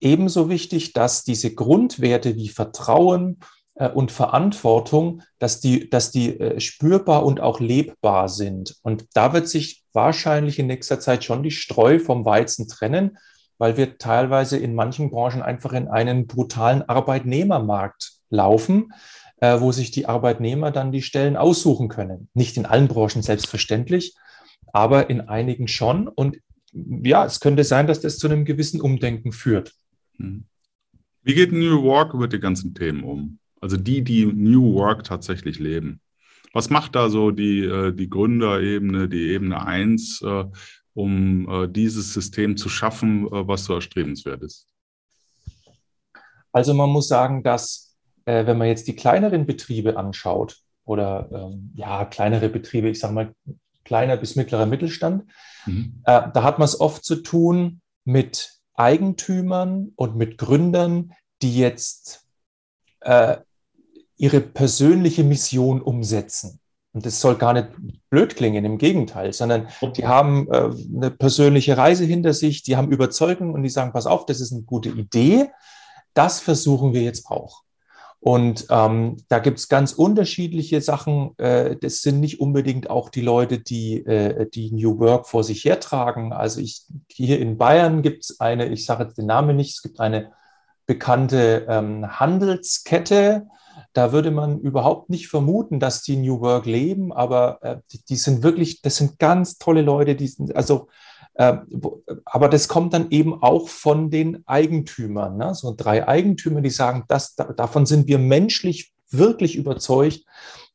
ebenso wichtig, dass diese Grundwerte wie Vertrauen äh, und Verantwortung, dass die, dass die äh, spürbar und auch lebbar sind. Und da wird sich wahrscheinlich in nächster Zeit schon die Streu vom Weizen trennen, weil wir teilweise in manchen Branchen einfach in einen brutalen Arbeitnehmermarkt laufen, äh, wo sich die Arbeitnehmer dann die Stellen aussuchen können. Nicht in allen Branchen selbstverständlich, aber in einigen schon. Und ja, es könnte sein, dass das zu einem gewissen Umdenken führt. Hm. Wie geht New Work über die ganzen Themen um? Also die, die New Work tatsächlich leben. Was macht da so die, äh, die Gründerebene, die Ebene 1, äh, um äh, dieses System zu schaffen, was so erstrebenswert ist? Also man muss sagen, dass wenn man jetzt die kleineren Betriebe anschaut oder ähm, ja, kleinere Betriebe, ich sage mal kleiner bis mittlerer Mittelstand. Mhm. Da hat man es oft zu tun mit Eigentümern und mit Gründern, die jetzt äh, ihre persönliche Mission umsetzen. Und das soll gar nicht blöd klingen, im Gegenteil, sondern die haben äh, eine persönliche Reise hinter sich, die haben Überzeugung und die sagen, pass auf, das ist eine gute Idee, das versuchen wir jetzt auch. Und ähm, da gibt es ganz unterschiedliche Sachen. Äh, das sind nicht unbedingt auch die Leute, die, äh, die New Work vor sich hertragen. Also ich, hier in Bayern gibt es eine, ich sage jetzt den Namen nicht, es gibt eine bekannte ähm, Handelskette. Da würde man überhaupt nicht vermuten, dass die New Work leben, aber äh, die, die, sind wirklich, das sind ganz tolle Leute, die sind, also ähm, aber das kommt dann eben auch von den Eigentümern. Ne? So drei Eigentümer, die sagen, das, davon sind wir menschlich wirklich überzeugt.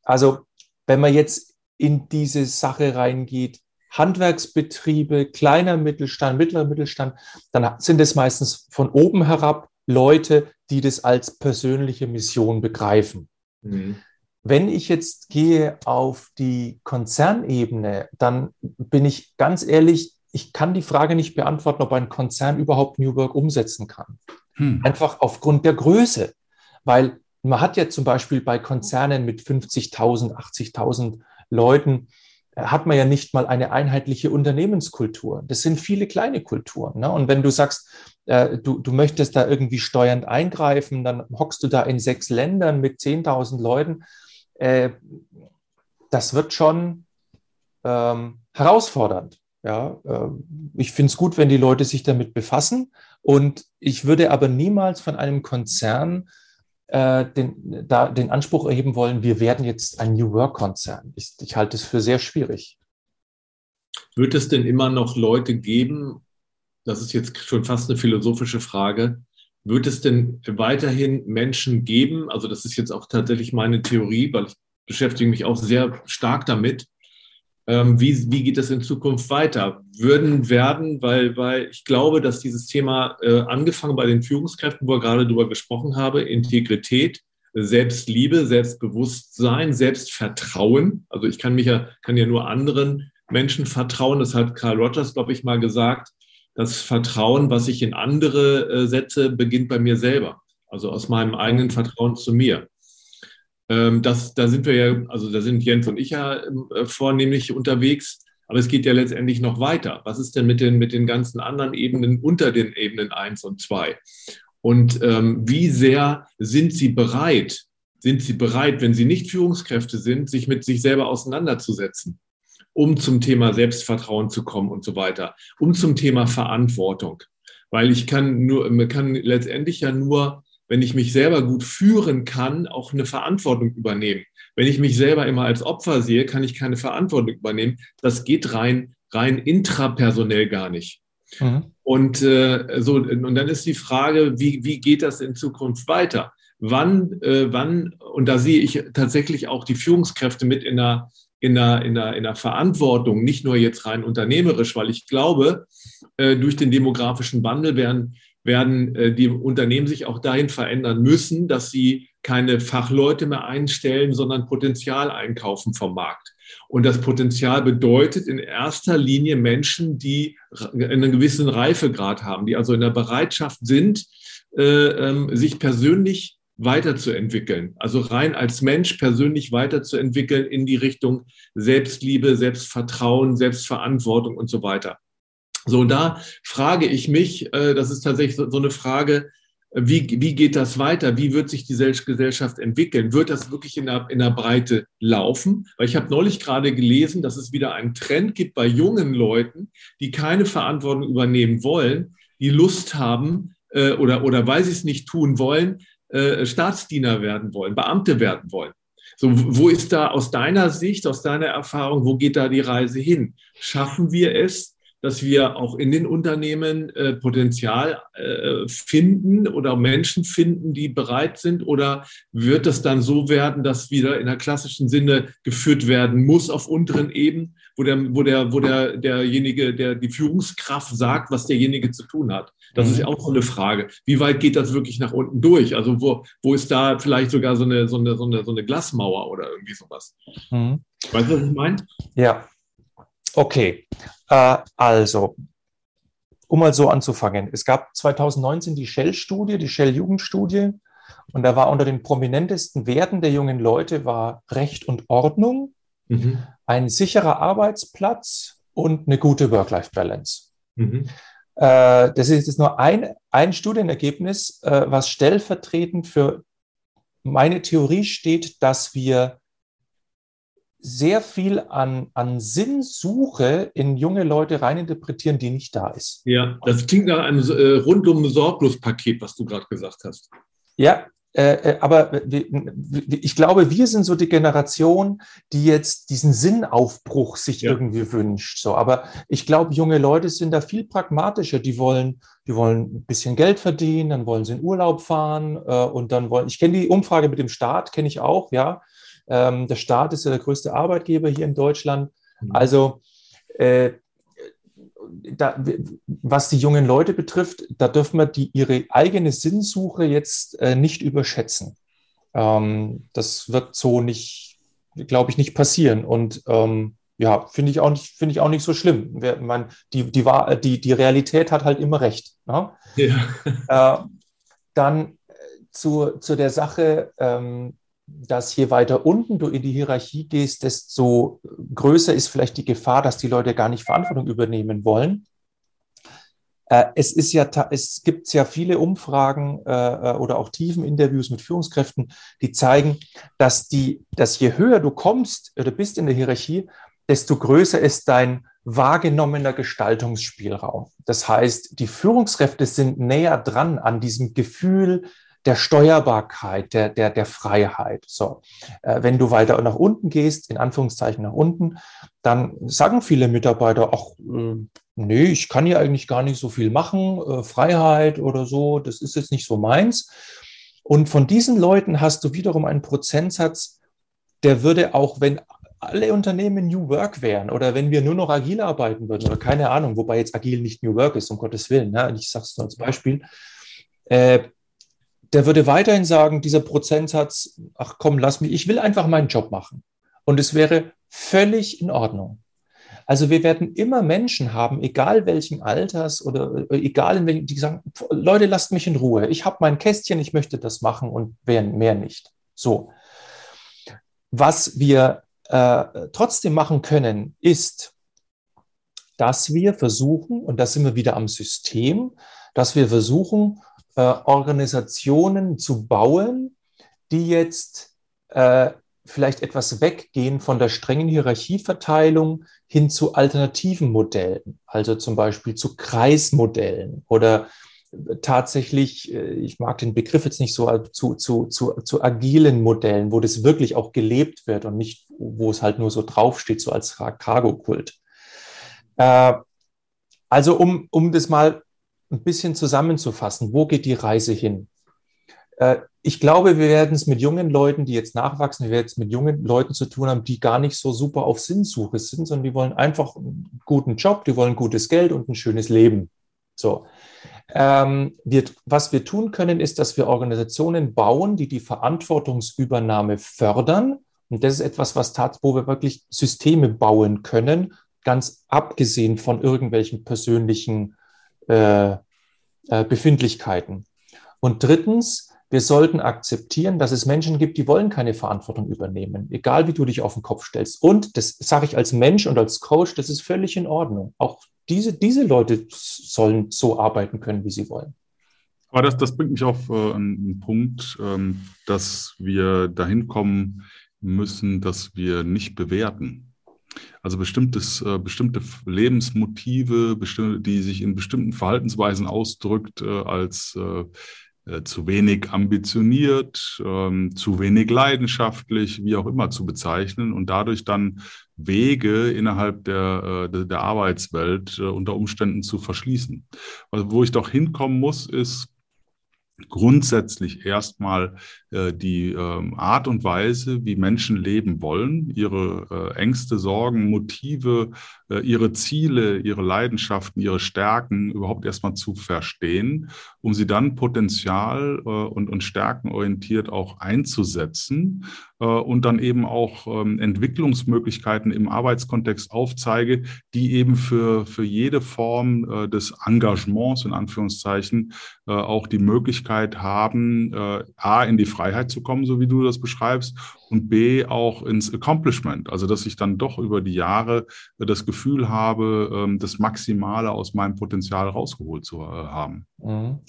Also wenn man jetzt in diese Sache reingeht, Handwerksbetriebe, kleiner Mittelstand, mittlerer Mittelstand, dann sind es meistens von oben herab Leute, die das als persönliche Mission begreifen. Mhm. Wenn ich jetzt gehe auf die Konzernebene, dann bin ich ganz ehrlich, ich kann die Frage nicht beantworten, ob ein Konzern überhaupt New Work umsetzen kann. Hm. Einfach aufgrund der Größe. Weil man hat ja zum Beispiel bei Konzernen mit 50.000, 80.000 Leuten, hat man ja nicht mal eine einheitliche Unternehmenskultur. Das sind viele kleine Kulturen. Ne? Und wenn du sagst, äh, du, du möchtest da irgendwie steuernd eingreifen, dann hockst du da in sechs Ländern mit 10.000 Leuten. Äh, das wird schon ähm, herausfordernd. Ja, äh, ich finde es gut, wenn die Leute sich damit befassen. Und ich würde aber niemals von einem Konzern äh, den, da, den Anspruch erheben wollen, wir werden jetzt ein New Work-Konzern. Ich, ich halte es für sehr schwierig. Wird es denn immer noch Leute geben, das ist jetzt schon fast eine philosophische Frage, wird es denn weiterhin Menschen geben, also das ist jetzt auch tatsächlich meine Theorie, weil ich beschäftige mich auch sehr stark damit, ähm, wie, wie geht es in Zukunft weiter? Würden werden, weil, weil ich glaube, dass dieses Thema, äh, angefangen bei den Führungskräften, wo wir gerade darüber gesprochen habe, Integrität, Selbstliebe, Selbstbewusstsein, Selbstvertrauen. Also ich kann mich ja, kann ja nur anderen Menschen vertrauen. Das hat Carl Rogers, glaube ich, mal gesagt. Das Vertrauen, was ich in andere äh, setze, beginnt bei mir selber. Also aus meinem eigenen Vertrauen zu mir. Ähm, das, da sind wir ja, also da sind Jens und ich ja ähm, äh, vornehmlich unterwegs. Aber es geht ja letztendlich noch weiter. Was ist denn mit den, mit den ganzen anderen Ebenen unter den Ebenen 1 und 2? Und ähm, wie sehr sind Sie bereit, sind Sie bereit, wenn Sie nicht Führungskräfte sind, sich mit sich selber auseinanderzusetzen, um zum Thema Selbstvertrauen zu kommen und so weiter, um zum Thema Verantwortung? Weil ich kann nur, man kann letztendlich ja nur wenn ich mich selber gut führen kann, auch eine Verantwortung übernehmen. Wenn ich mich selber immer als Opfer sehe, kann ich keine Verantwortung übernehmen. Das geht rein, rein intrapersonell gar nicht. Mhm. Und, äh, so, und dann ist die Frage, wie, wie geht das in Zukunft weiter? Wann, äh, wann, und da sehe ich tatsächlich auch die Führungskräfte mit in der, in der, in der, in der Verantwortung, nicht nur jetzt rein unternehmerisch, weil ich glaube, äh, durch den demografischen Wandel werden werden äh, die Unternehmen sich auch dahin verändern müssen, dass sie keine Fachleute mehr einstellen, sondern Potenzial einkaufen vom Markt. Und das Potenzial bedeutet in erster Linie Menschen, die einen gewissen Reifegrad haben, die also in der Bereitschaft sind, äh, ähm, sich persönlich weiterzuentwickeln. Also rein als Mensch persönlich weiterzuentwickeln in die Richtung Selbstliebe, Selbstvertrauen, Selbstverantwortung und so weiter. So, da frage ich mich, äh, das ist tatsächlich so, eine Frage, wie, wie geht das weiter? Wie wird sich die Gesellschaft entwickeln? Wird das wirklich in der, in der Breite laufen? Weil ich habe neulich gerade gelesen, dass es wieder einen Trend gibt bei jungen Leuten, die keine Verantwortung übernehmen wollen, die Lust haben äh, oder, oder weil sie es nicht tun wollen, äh, Staatsdiener werden wollen, Beamte werden wollen. So, wo ist da aus deiner Sicht, aus deiner Erfahrung, wo geht da die Reise hin? Schaffen wir es, dass wir auch in den Unternehmen äh, Potenzial äh, finden oder Menschen finden, die bereit sind? Oder wird es dann so werden, dass wieder in der klassischen Sinne geführt werden muss auf unteren Ebenen, wo der, wo der, wo der, derjenige, der die Führungskraft sagt, was derjenige zu tun hat? Das mhm. ist ja auch so eine Frage. Wie weit geht das wirklich nach unten durch? Also wo, wo ist da vielleicht sogar so eine, so eine, so eine, so eine Glasmauer oder irgendwie sowas? Mhm. Weißt du, was ich meine? Ja, Okay, äh, also, um mal so anzufangen. Es gab 2019 die Shell-Studie, die Shell-Jugendstudie. Und da war unter den prominentesten Werten der jungen Leute war Recht und Ordnung, mhm. ein sicherer Arbeitsplatz und eine gute Work-Life-Balance. Mhm. Äh, das ist jetzt nur ein, ein Studienergebnis, äh, was stellvertretend für meine Theorie steht, dass wir sehr viel an, an Sinnsuche in junge Leute reininterpretieren, die nicht da ist. Ja, das klingt nach einem äh, rundum Sorglos-Paket, was du gerade gesagt hast. Ja, äh, äh aber ich glaube, wir sind so die Generation, die jetzt diesen Sinnaufbruch sich ja. irgendwie wünscht. So, aber ich glaube, junge Leute sind da viel pragmatischer. Die wollen, die wollen ein bisschen Geld verdienen, dann wollen sie in Urlaub fahren äh, und dann wollen. Ich kenne die Umfrage mit dem Staat, kenne ich auch, ja. Ähm, der Staat ist ja der größte Arbeitgeber hier in Deutschland. Mhm. Also äh, da, was die jungen Leute betrifft, da dürfen wir die, ihre eigene Sinnsuche jetzt äh, nicht überschätzen. Ähm, das wird so nicht, glaube ich, nicht passieren. Und ähm, ja, finde ich, auch nicht, find ich auch nicht so schlimm. Man, die, die, die, die Realität hat halt immer recht. Ne? Ja. Äh, dann zu, zu der Sache, ähm, dass je weiter unten du in die Hierarchie gehst, desto größer ist vielleicht die Gefahr, dass die Leute gar nicht Verantwortung übernehmen wollen. Äh, es ist ja, es gibt ja viele Umfragen äh, äh, oder auch tiefen Interviews mit Führungskräften, die zeigen, dass die, dass je höher du kommst oder bist in der Hierarchie, desto größer ist dein wahrgenommener Gestaltungsspielraum. Das heißt, die Führungskräfte sind näher dran an diesem Gefühl der Steuerbarkeit, der, der, der Freiheit. So, äh, wenn du weiter nach unten gehst, in Anführungszeichen nach unten, dann sagen viele Mitarbeiter, ach, äh, nee, ich kann ja eigentlich gar nicht so viel machen, äh, Freiheit oder so, das ist jetzt nicht so meins. Und von diesen Leuten hast du wiederum einen Prozentsatz, der würde auch, wenn alle Unternehmen New Work wären oder wenn wir nur noch agil arbeiten würden oder keine Ahnung, wobei jetzt agil nicht New Work ist, um Gottes Willen, ne? ich sage es nur als Beispiel, äh, der würde weiterhin sagen, dieser Prozentsatz, ach komm, lass mich, ich will einfach meinen Job machen. Und es wäre völlig in Ordnung. Also wir werden immer Menschen haben, egal welchen Alters oder äh, egal in welchen, die sagen, Leute, lasst mich in Ruhe. Ich habe mein Kästchen, ich möchte das machen und mehr nicht. So. Was wir äh, trotzdem machen können, ist, dass wir versuchen, und da sind wir wieder am System, dass wir versuchen, äh, Organisationen zu bauen, die jetzt äh, vielleicht etwas weggehen von der strengen Hierarchieverteilung hin zu alternativen Modellen, also zum Beispiel zu Kreismodellen oder tatsächlich, äh, ich mag den Begriff jetzt nicht so, äh, zu, zu, zu, zu agilen Modellen, wo das wirklich auch gelebt wird und nicht, wo es halt nur so draufsteht, so als Cargo-Kult. Äh, also um, um das mal ein bisschen zusammenzufassen, wo geht die Reise hin? Ich glaube, wir werden es mit jungen Leuten, die jetzt nachwachsen, wir werden es mit jungen Leuten zu tun haben, die gar nicht so super auf Sinnsuche sind, sondern die wollen einfach einen guten Job, die wollen gutes Geld und ein schönes Leben. So. Ähm, wir, was wir tun können, ist, dass wir Organisationen bauen, die die Verantwortungsübernahme fördern. Und das ist etwas, was tat, wo wir wirklich Systeme bauen können, ganz abgesehen von irgendwelchen persönlichen äh, äh, Befindlichkeiten. Und drittens, wir sollten akzeptieren, dass es Menschen gibt, die wollen keine Verantwortung übernehmen, egal wie du dich auf den Kopf stellst. Und das sage ich als Mensch und als Coach, das ist völlig in Ordnung. Auch diese, diese Leute sollen so arbeiten können, wie sie wollen. Aber das, das bringt mich auf äh, einen Punkt, ähm, dass wir dahin kommen müssen, dass wir nicht bewerten. Also bestimmtes, äh, bestimmte Lebensmotive, bestimmte, die sich in bestimmten Verhaltensweisen ausdrückt, äh, als äh, äh, zu wenig ambitioniert, ähm, zu wenig leidenschaftlich, wie auch immer zu bezeichnen und dadurch dann Wege innerhalb der, äh, der Arbeitswelt äh, unter Umständen zu verschließen. Also wo ich doch hinkommen muss, ist grundsätzlich erstmal äh, die ähm, Art und Weise, wie Menschen leben wollen, ihre äh, Ängste, Sorgen, Motive, äh, ihre Ziele, ihre Leidenschaften, ihre Stärken überhaupt erstmal zu verstehen, um sie dann potenzial äh, und, und stärkenorientiert auch einzusetzen äh, und dann eben auch ähm, Entwicklungsmöglichkeiten im Arbeitskontext aufzeige, die eben für, für jede Form äh, des Engagements in Anführungszeichen äh, auch die Möglichkeit haben, A, in die Freiheit zu kommen, so wie du das beschreibst, und B, auch ins Accomplishment. Also, dass ich dann doch über die Jahre das Gefühl habe, ähm, das Maximale aus meinem Potenzial rausgeholt zu haben. Mhm.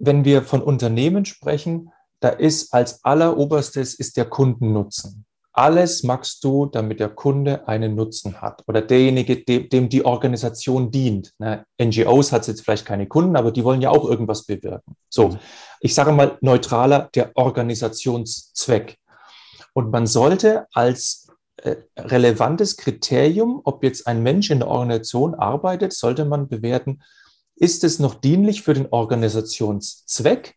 Wenn wir von Unternehmen sprechen, da ist als alleroberstes ist der Kundennutzen. Alles machst du, damit der Kunde einen Nutzen hat oder derjenige, dem, dem die Organisation dient. Ne? NGOs hat jetzt vielleicht keine Kunden, aber die wollen ja auch irgendwas bewirken. So, mhm. ich sage mal neutraler, der Organisationszweck. Und man sollte als äh, relevantes Kriterium, ob jetzt ein Mensch in der Organisation arbeitet, sollte man bewerten, ist es noch dienlich für den Organisationszweck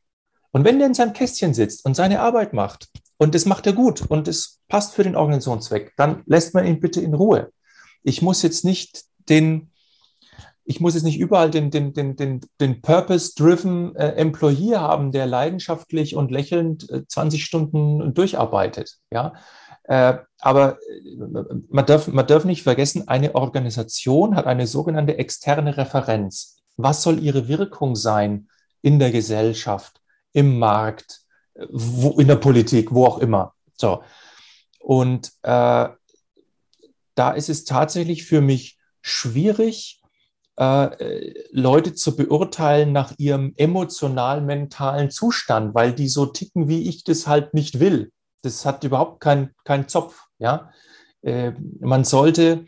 und wenn der in seinem Kästchen sitzt und seine Arbeit macht und das macht er gut und es passt für den Organisationszweck, dann lässt man ihn bitte in Ruhe. Ich muss jetzt nicht den, ich muss jetzt nicht überall den, den, den, den, den Purpose-driven äh, Employee haben, der leidenschaftlich und lächelnd äh, 20 Stunden durcharbeitet. Ja, äh, aber äh, man darf, man darf nicht vergessen, eine Organisation hat eine sogenannte externe Referenz. Was soll ihre Wirkung sein in der Gesellschaft? im Markt, wo, in der Politik, wo auch immer. So. Und äh, da ist es tatsächlich für mich schwierig, Leute zu beurteilen nach ihrem emotional-mentalen Zustand, weil die so ticken, wie ich das halt nicht will. Das hat überhaupt keinen kein Zopf. Ja? Äh, man sollte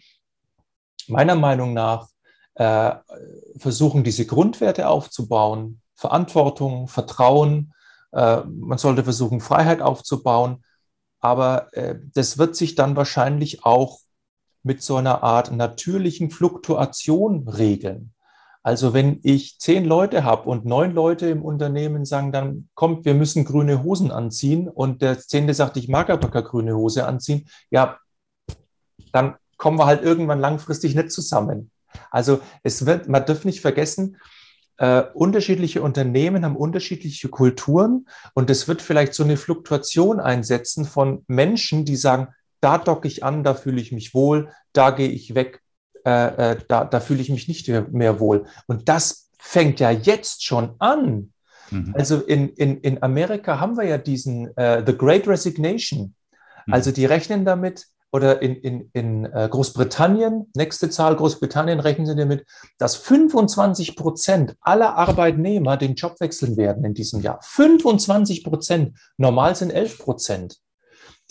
meiner Meinung nach äh, versuchen, diese Grundwerte aufzubauen, Verantwortung, Vertrauen. Äh, man sollte versuchen, Freiheit aufzubauen. Aber äh, das wird sich dann wahrscheinlich auch mit so einer Art natürlichen Fluktuation regeln. Also wenn ich zehn Leute habe und neun Leute im Unternehmen sagen, dann kommt, wir müssen grüne Hosen anziehen und der zehnte sagt, ich mag aber keine grüne Hose anziehen, ja, dann kommen wir halt irgendwann langfristig nicht zusammen. Also es wird, man darf nicht vergessen, äh, unterschiedliche Unternehmen haben unterschiedliche Kulturen und es wird vielleicht so eine Fluktuation einsetzen von Menschen, die sagen, da docke ich an, da fühle ich mich wohl, da gehe ich weg, äh, äh, da, da fühle ich mich nicht mehr wohl. Und das fängt ja jetzt schon an. Mhm. Also in, in, in Amerika haben wir ja diesen äh, The Great Resignation. Mhm. Also die rechnen damit, oder in, in, in äh, Großbritannien, nächste Zahl, Großbritannien rechnen sie damit, dass 25 Prozent aller Arbeitnehmer den Job wechseln werden in diesem Jahr. 25 Prozent, normal sind 11 Prozent.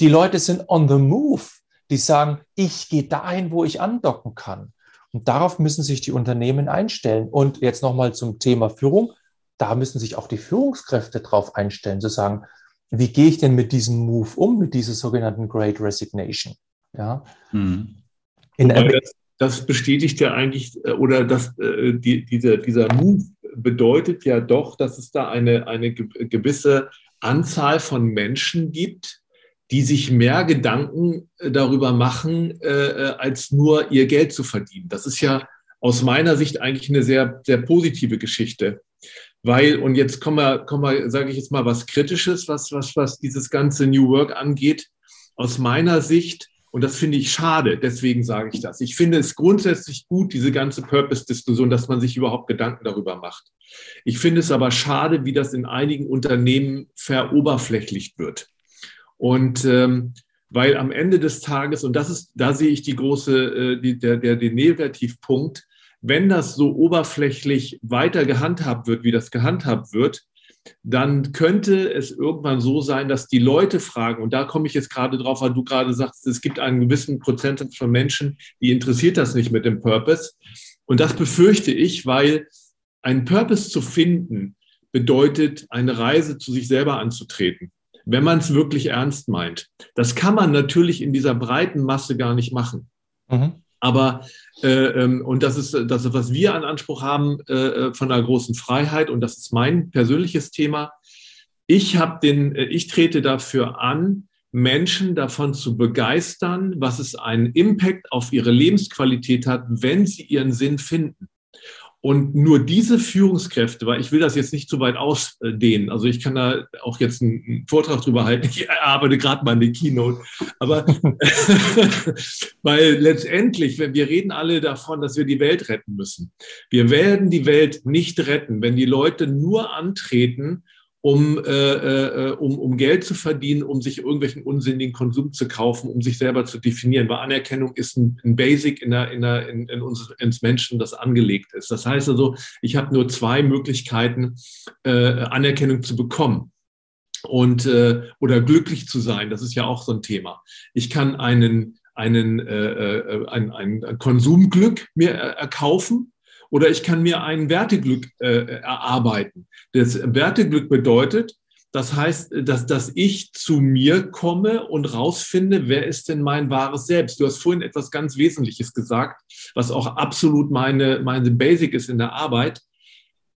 Die Leute sind on the move. Die sagen, ich gehe dahin, wo ich andocken kann. Und darauf müssen sich die Unternehmen einstellen. Und jetzt nochmal zum Thema Führung. Da müssen sich auch die Führungskräfte drauf einstellen, zu sagen, wie gehe ich denn mit diesem Move um, mit dieser sogenannten Great Resignation? Ja. Mhm. das, das, bestätigt ja eigentlich, äh, oder das, äh, die, dieser, dieser Move bedeutet ja doch, dass es da eine, eine gewisse Anzahl von Menschen gibt, die sich mehr Gedanken äh, darüber machen, äh, äh, als nur ihr Geld zu verdienen. Das ist ja aus meiner Sicht eigentlich eine sehr, sehr positive Geschichte. Weil, und jetzt kommen wir, kommen wir sage ich jetzt mal, was Kritisches, was, was, was dieses ganze New Work angeht. Aus meiner Sicht, und das finde ich schade, deswegen sage ich das. Ich finde es grundsätzlich gut, diese ganze Purpose-Diskussion, dass man sich überhaupt Gedanken darüber macht. Ich finde es aber schade, wie das in einigen Unternehmen veroberflächlicht wird. Und ähm, weil am Ende des Tages, und das ist, da sehe ich die große, äh, die, der, der, den Negativpunkt, wenn das so oberflächlich weiter gehandhabt wird, wie das gehandhabt wird, dann könnte es irgendwann so sein, dass die Leute fragen, und da komme ich jetzt gerade drauf, weil du gerade sagst, es gibt einen gewissen Prozentsatz von Menschen, die interessiert das nicht mit dem Purpose. Und das befürchte ich, weil einen Purpose zu finden bedeutet, eine Reise zu sich selber anzutreten wenn man es wirklich ernst meint. Das kann man natürlich in dieser breiten Masse gar nicht machen. Mhm. Aber äh, ähm, und das ist das, was wir an Anspruch haben äh, äh, von einer großen Freiheit und das ist mein persönliches Thema. Ich habe den, äh, ich trete dafür an, Menschen davon zu begeistern, was es einen Impact auf ihre Lebensqualität hat, wenn sie ihren Sinn finden. Und nur diese Führungskräfte, weil ich will das jetzt nicht zu weit ausdehnen, also ich kann da auch jetzt einen Vortrag drüber halten, ich arbeite gerade mal in der Keynote, aber weil letztendlich, wenn wir reden alle davon, dass wir die Welt retten müssen. Wir werden die Welt nicht retten, wenn die Leute nur antreten um, äh, äh, um, um Geld zu verdienen, um sich irgendwelchen unsinnigen Konsum zu kaufen, um sich selber zu definieren. Weil Anerkennung ist ein, ein Basic in, der, in, der, in, in uns ins Menschen, das angelegt ist. Das heißt also, ich habe nur zwei Möglichkeiten, äh, Anerkennung zu bekommen und äh, oder glücklich zu sein. Das ist ja auch so ein Thema. Ich kann einen einen äh, äh ein, ein Konsumglück mir erkaufen oder ich kann mir ein Werteglück äh, erarbeiten. Das Werteglück bedeutet, das heißt, dass, dass ich zu mir komme und rausfinde, wer ist denn mein wahres Selbst. Du hast vorhin etwas ganz Wesentliches gesagt, was auch absolut meine, meine Basic ist in der Arbeit.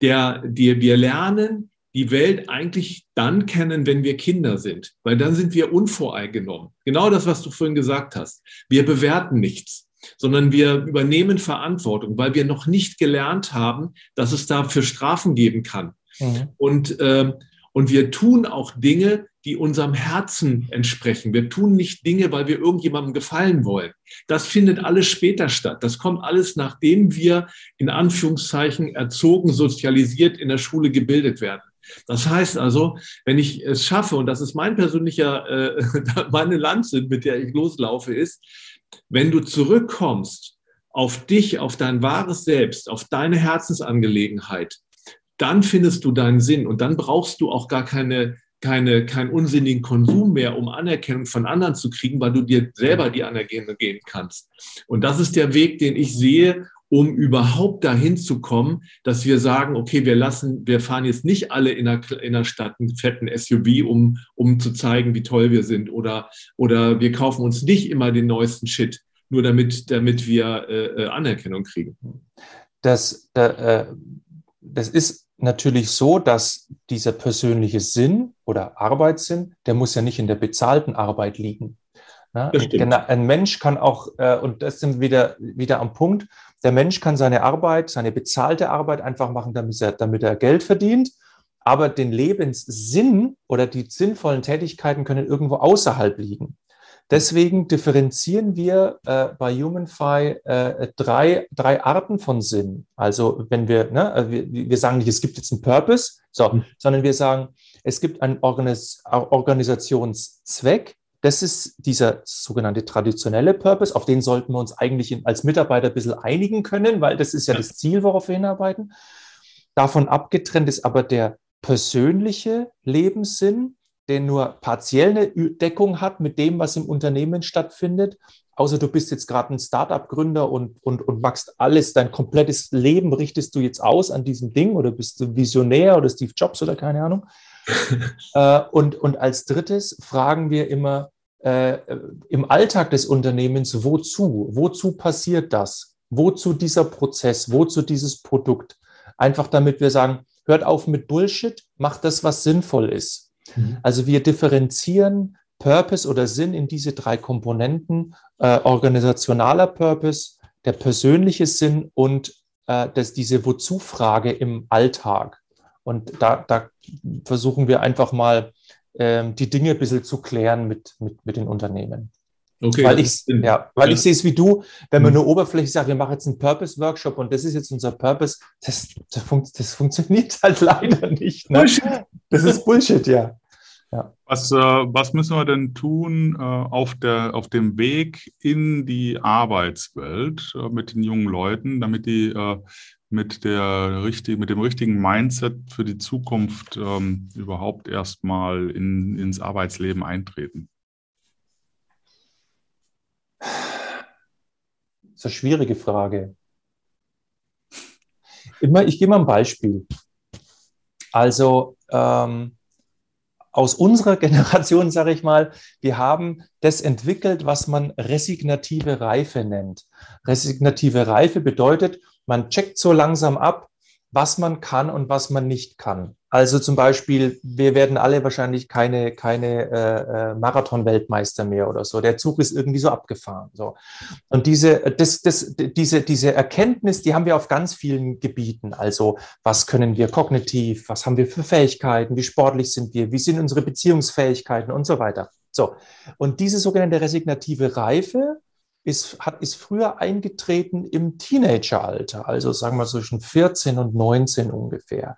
Der, die, wir lernen die Welt eigentlich dann kennen, wenn wir Kinder sind, weil dann sind wir unvoreingenommen. Genau das, was du vorhin gesagt hast. Wir bewerten nichts sondern wir übernehmen Verantwortung, weil wir noch nicht gelernt haben, dass es dafür Strafen geben kann. Mhm. Und, äh, und wir tun auch Dinge, die unserem Herzen entsprechen. Wir tun nicht Dinge, weil wir irgendjemandem gefallen wollen. Das findet alles später statt. Das kommt alles, nachdem wir in Anführungszeichen erzogen, sozialisiert in der Schule gebildet werden. Das heißt also, wenn ich es schaffe, und das ist mein persönlicher, äh, meine Lanze, mit der ich loslaufe, ist, wenn du zurückkommst auf dich, auf dein wahres Selbst, auf deine Herzensangelegenheit, dann findest du deinen Sinn und dann brauchst du auch gar keine, keine, keinen unsinnigen Konsum mehr, um Anerkennung von anderen zu kriegen, weil du dir selber die Anerkennung geben kannst. Und das ist der Weg, den ich sehe, um überhaupt dahin zu kommen, dass wir sagen, okay, wir lassen, wir fahren jetzt nicht alle in der, in der Stadt einen fetten SUV, um, um zu zeigen, wie toll wir sind, oder, oder wir kaufen uns nicht immer den neuesten Shit, nur damit, damit wir äh, äh Anerkennung kriegen. Das, äh, das ist natürlich so, dass dieser persönliche Sinn oder Arbeitssinn, der muss ja nicht in der bezahlten Arbeit liegen. Genau, ein Mensch kann auch, äh, und das sind wieder, wieder am Punkt, der Mensch kann seine Arbeit, seine bezahlte Arbeit einfach machen, damit er, damit er Geld verdient. Aber den Lebenssinn oder die sinnvollen Tätigkeiten können irgendwo außerhalb liegen. Deswegen differenzieren wir äh, bei HumanFi äh, drei, drei Arten von Sinn. Also wenn wir, ne, also wir, wir sagen nicht, es gibt jetzt einen Purpose, so, mhm. sondern wir sagen, es gibt einen Organis Organisationszweck, das ist dieser sogenannte traditionelle Purpose, auf den sollten wir uns eigentlich als Mitarbeiter ein bisschen einigen können, weil das ist ja das Ziel, worauf wir hinarbeiten. Davon abgetrennt ist aber der persönliche Lebenssinn, der nur partiell eine Deckung hat mit dem, was im Unternehmen stattfindet. Außer du bist jetzt gerade ein Startup-Gründer und, und, und machst alles, dein komplettes Leben richtest du jetzt aus an diesem Ding oder bist du Visionär oder Steve Jobs oder keine Ahnung. äh, und, und als drittes fragen wir immer äh, im Alltag des Unternehmens, wozu? Wozu passiert das? Wozu dieser Prozess? Wozu dieses Produkt? Einfach damit wir sagen, hört auf mit Bullshit, macht das, was sinnvoll ist. Mhm. Also wir differenzieren Purpose oder Sinn in diese drei Komponenten, äh, organisationaler Purpose, der persönliche Sinn und äh, das, diese Wozu-Frage im Alltag. Und da, da versuchen wir einfach mal ähm, die Dinge ein bisschen zu klären mit, mit, mit den Unternehmen. Okay. Weil ich, ja, weil ja. ich sehe es wie du, wenn man mhm. nur oberflächlich sagt, wir machen jetzt einen Purpose-Workshop und das ist jetzt unser Purpose, das, das, fun das funktioniert halt leider nicht. Ne? Das ist Bullshit, ja. ja. Was, äh, was müssen wir denn tun äh, auf, der, auf dem Weg in die Arbeitswelt äh, mit den jungen Leuten, damit die äh, mit, der richtig, mit dem richtigen Mindset für die Zukunft ähm, überhaupt erstmal in, ins Arbeitsleben eintreten? Das ist eine schwierige Frage. Ich, ich gebe mal ein Beispiel. Also ähm, aus unserer Generation, sage ich mal, wir haben das entwickelt, was man resignative Reife nennt. Resignative Reife bedeutet, man checkt so langsam ab, was man kann und was man nicht kann. Also zum Beispiel, wir werden alle wahrscheinlich keine, keine äh, äh, Marathon-Weltmeister mehr oder so. Der Zug ist irgendwie so abgefahren. So. Und diese, das, das, diese, diese Erkenntnis, die haben wir auf ganz vielen Gebieten. Also was können wir kognitiv, was haben wir für Fähigkeiten, wie sportlich sind wir, wie sind unsere Beziehungsfähigkeiten und so weiter. So. Und diese sogenannte resignative Reife, ist, hat, ist früher eingetreten im Teenageralter, also sagen wir zwischen 14 und 19 ungefähr,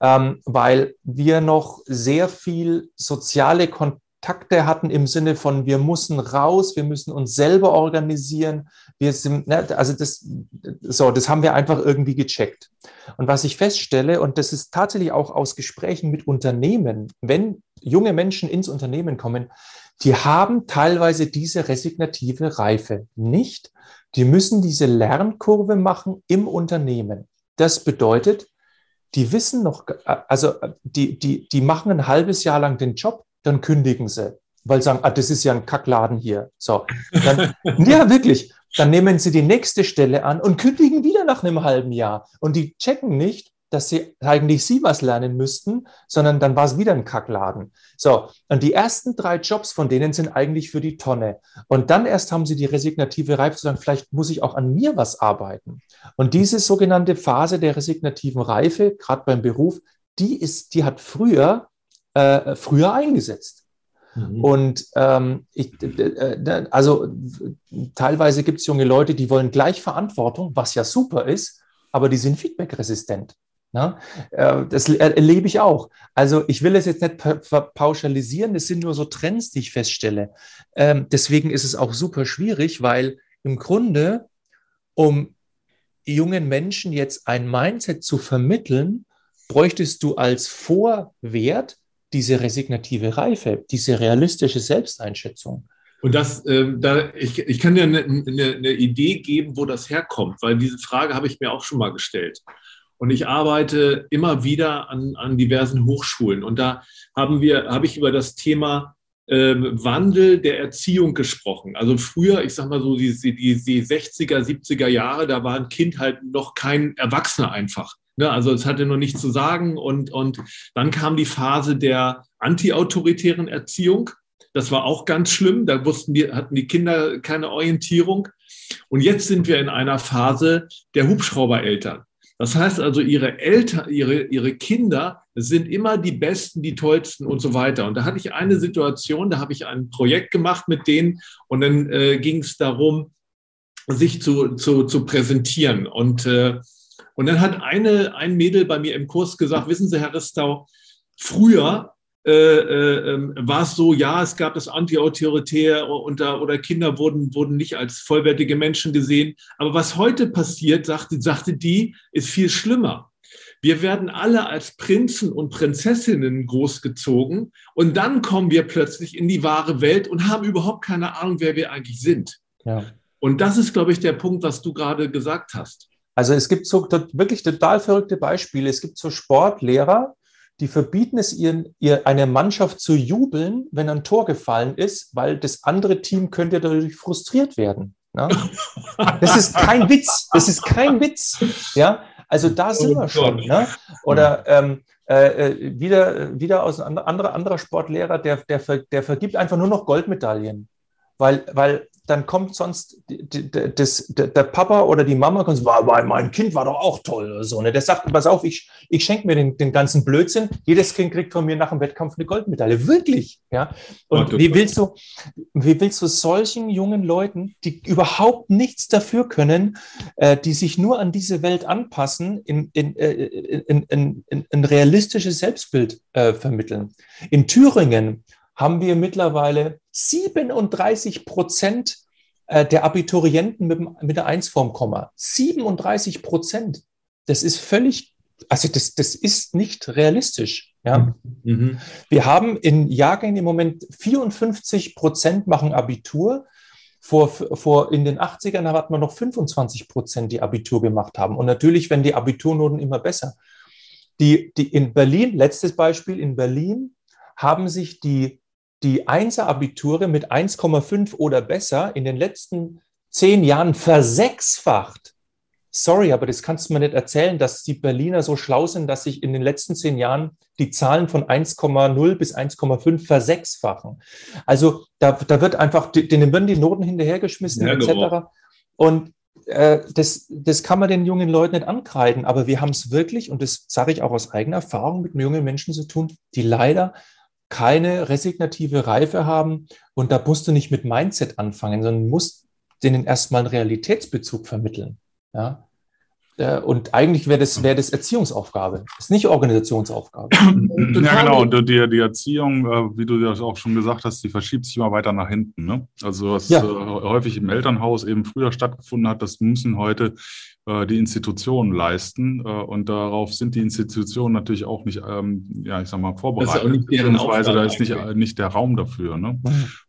ähm, weil wir noch sehr viel soziale Kontakte hatten im Sinne von, wir müssen raus, wir müssen uns selber organisieren. Wir sind, ne, also das, so, das haben wir einfach irgendwie gecheckt. Und was ich feststelle, und das ist tatsächlich auch aus Gesprächen mit Unternehmen, wenn junge Menschen ins Unternehmen kommen, die haben teilweise diese resignative Reife nicht. Die müssen diese Lernkurve machen im Unternehmen. Das bedeutet, die wissen noch, also die, die, die machen ein halbes Jahr lang den Job, dann kündigen sie, weil sie sagen, ah, das ist ja ein Kackladen hier. So, dann, ja, wirklich. Dann nehmen sie die nächste Stelle an und kündigen wieder nach einem halben Jahr. Und die checken nicht, dass sie eigentlich sie was lernen müssten, sondern dann war es wieder ein Kackladen. So, und die ersten drei Jobs von denen sind eigentlich für die Tonne. Und dann erst haben sie die resignative Reife zu sagen, vielleicht muss ich auch an mir was arbeiten. Und diese sogenannte Phase der resignativen Reife, gerade beim Beruf, die ist, die hat früher, äh, früher eingesetzt. Mhm. Und ähm, ich, äh, also teilweise gibt es junge Leute, die wollen gleich Verantwortung, was ja super ist, aber die sind feedbackresistent. Na, äh, das erlebe ich auch. Also ich will es jetzt nicht pauschalisieren, es sind nur so Trends, die ich feststelle. Ähm, deswegen ist es auch super schwierig, weil im Grunde, um jungen Menschen jetzt ein Mindset zu vermitteln, bräuchtest du als Vorwert diese resignative Reife, diese realistische Selbsteinschätzung. Und das, ähm, da, ich, ich kann dir eine, eine, eine Idee geben, wo das herkommt, weil diese Frage habe ich mir auch schon mal gestellt. Und ich arbeite immer wieder an, an diversen Hochschulen. Und da haben wir, habe ich über das Thema äh, Wandel der Erziehung gesprochen. Also früher, ich sage mal so, die, die, die 60er, 70er Jahre, da war ein Kind halt noch kein Erwachsener einfach. Ne? Also es hatte noch nichts zu sagen. Und, und dann kam die Phase der antiautoritären Erziehung. Das war auch ganz schlimm. Da wussten die, hatten die Kinder keine Orientierung. Und jetzt sind wir in einer Phase der Hubschraubereltern. Das heißt also, ihre Eltern, ihre, ihre Kinder sind immer die Besten, die Tollsten und so weiter. Und da hatte ich eine Situation, da habe ich ein Projekt gemacht mit denen und dann äh, ging es darum, sich zu, zu, zu präsentieren. Und, äh, und dann hat eine, ein Mädel bei mir im Kurs gesagt, wissen Sie, Herr Ristau, früher war es so, ja, es gab das Anti-Autoritär oder, oder Kinder wurden, wurden nicht als vollwertige Menschen gesehen. Aber was heute passiert, sagte, sagte die, ist viel schlimmer. Wir werden alle als Prinzen und Prinzessinnen großgezogen und dann kommen wir plötzlich in die wahre Welt und haben überhaupt keine Ahnung, wer wir eigentlich sind. Ja. Und das ist, glaube ich, der Punkt, was du gerade gesagt hast. Also es gibt so wirklich total verrückte Beispiele. Es gibt so Sportlehrer, die verbieten es ihren, ihr, einer Mannschaft zu jubeln, wenn ein Tor gefallen ist, weil das andere Team könnte dadurch frustriert werden. Ja? Das ist kein Witz. Das ist kein Witz. Ja, also da sind oh wir schon. Ne? Oder ähm, äh, äh, wieder, wieder aus einem anderer, anderer Sportlehrer, der, der, der vergibt einfach nur noch Goldmedaillen. Weil, weil dann kommt sonst das, der Papa oder die Mama kommt, war, war, mein Kind war doch auch toll oder so. Ne? Der sagt, pass auf, ich, ich schenke mir den, den ganzen Blödsinn. Jedes Kind kriegt von mir nach dem Wettkampf eine Goldmedaille. Wirklich. Ja? Und wie willst du, wie willst du solchen jungen Leuten, die überhaupt nichts dafür können, äh, die sich nur an diese Welt anpassen, in, in, äh, in, in, in ein realistisches Selbstbild äh, vermitteln? In Thüringen haben wir mittlerweile 37 Prozent äh, der Abiturienten mit, mit der Eins-Form Komma. 37 Prozent. Das ist völlig, also das, das ist nicht realistisch. Ja? Mhm. Wir haben in Jahrgängen im Moment 54 Prozent machen Abitur. Vor, vor in den 80ern hatten wir noch 25 Prozent, die Abitur gemacht haben. Und natürlich werden die Abiturnoten immer besser. Die, die in Berlin, letztes Beispiel, in Berlin haben sich die die Einser-Abiture mit 1,5 oder besser in den letzten zehn Jahren versechsfacht. Sorry, aber das kannst du mir nicht erzählen, dass die Berliner so schlau sind, dass sich in den letzten zehn Jahren die Zahlen von 1,0 bis 1,5 versechsfachen. Also da, da wird einfach, denen werden die Noten hinterhergeschmissen ja, etc. Genau. Und äh, das, das kann man den jungen Leuten nicht ankreiden, aber wir haben es wirklich, und das sage ich auch aus eigener Erfahrung, mit jungen Menschen zu tun, die leider keine resignative Reife haben. Und da musst du nicht mit Mindset anfangen, sondern musst denen erstmal einen Realitätsbezug vermitteln. Ja? Äh, und eigentlich wäre das, wäre das Erziehungsaufgabe, das ist nicht Organisationsaufgabe. Ja, genau. Und die, die Erziehung, äh, wie du das auch schon gesagt hast, die verschiebt sich immer weiter nach hinten. Ne? Also was ja. Äh, häufig im Elternhaus eben früher stattgefunden hat, das müssen heute die Institutionen leisten. Äh, und darauf sind die Institutionen natürlich auch nicht, ähm, ja, ich sag mal, vorbereitet. Beziehungsweise da ist nicht, nicht der Raum dafür. Ne?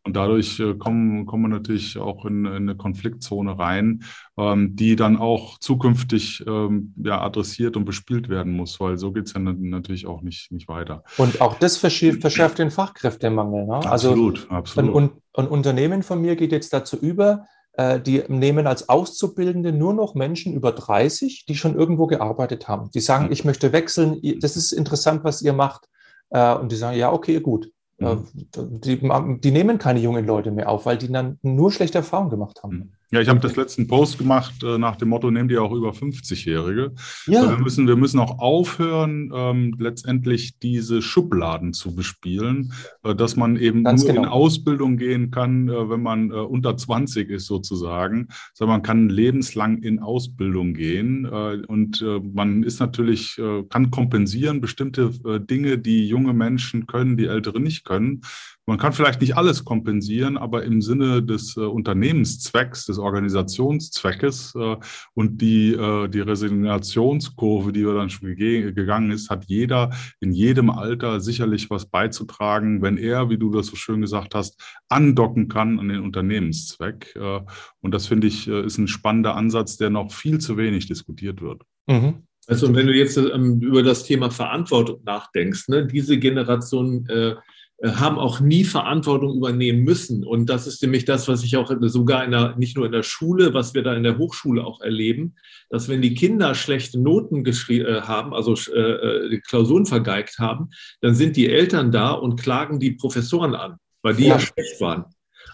Und dadurch äh, kommen, kommen wir natürlich auch in, in eine Konfliktzone rein, ähm, die dann auch zukünftig ähm, ja, adressiert und bespielt werden muss, weil so geht es ja natürlich auch nicht, nicht weiter. Und auch das verschärft den Fachkräftemangel. Ne? Absolut, also absolut. Ein, ein Unternehmen von mir geht jetzt dazu über, äh, die nehmen als Auszubildende nur noch Menschen über 30, die schon irgendwo gearbeitet haben. Die sagen, mhm. ich möchte wechseln, das ist interessant, was ihr macht. Äh, und die sagen, ja, okay, gut. Äh, mhm. Die, die, nehmen keine jungen Leute mehr auf, weil die dann nur schlechte Erfahrungen gemacht haben. Ja, ich habe das letzten Post gemacht äh, nach dem Motto, nehmt ihr auch über 50-Jährige. Ja. Wir müssen, wir müssen auch aufhören, ähm, letztendlich diese Schubladen zu bespielen, äh, dass man eben Ganz nur genau. in Ausbildung gehen kann, äh, wenn man äh, unter 20 ist sozusagen, sondern man kann lebenslang in Ausbildung gehen äh, und äh, man ist natürlich, kann kompensieren bestimmte Dinge, die junge Menschen können, die Ältere nicht können. Man kann vielleicht nicht alles kompensieren, aber im Sinne des äh, Unternehmenszwecks, des Organisationszweckes äh, und die, äh, die Resignationskurve, die wir dann schon gegangen ist, hat jeder in jedem Alter sicherlich was beizutragen, wenn er, wie du das so schön gesagt hast, andocken kann an den Unternehmenszweck. Äh, und das finde ich äh, ist ein spannender Ansatz, der noch viel zu wenig diskutiert wird. Mhm. Also, und wenn du jetzt ähm, über das Thema Verantwortung nachdenkst, ne, diese Generation äh, haben auch nie Verantwortung übernehmen müssen. Und das ist nämlich das, was ich auch sogar in der, nicht nur in der Schule, was wir da in der Hochschule auch erleben, dass wenn die Kinder schlechte Noten äh, haben, also äh, äh, Klausuren vergeigt haben, dann sind die Eltern da und klagen die Professoren an, weil die ja, ja schlecht waren.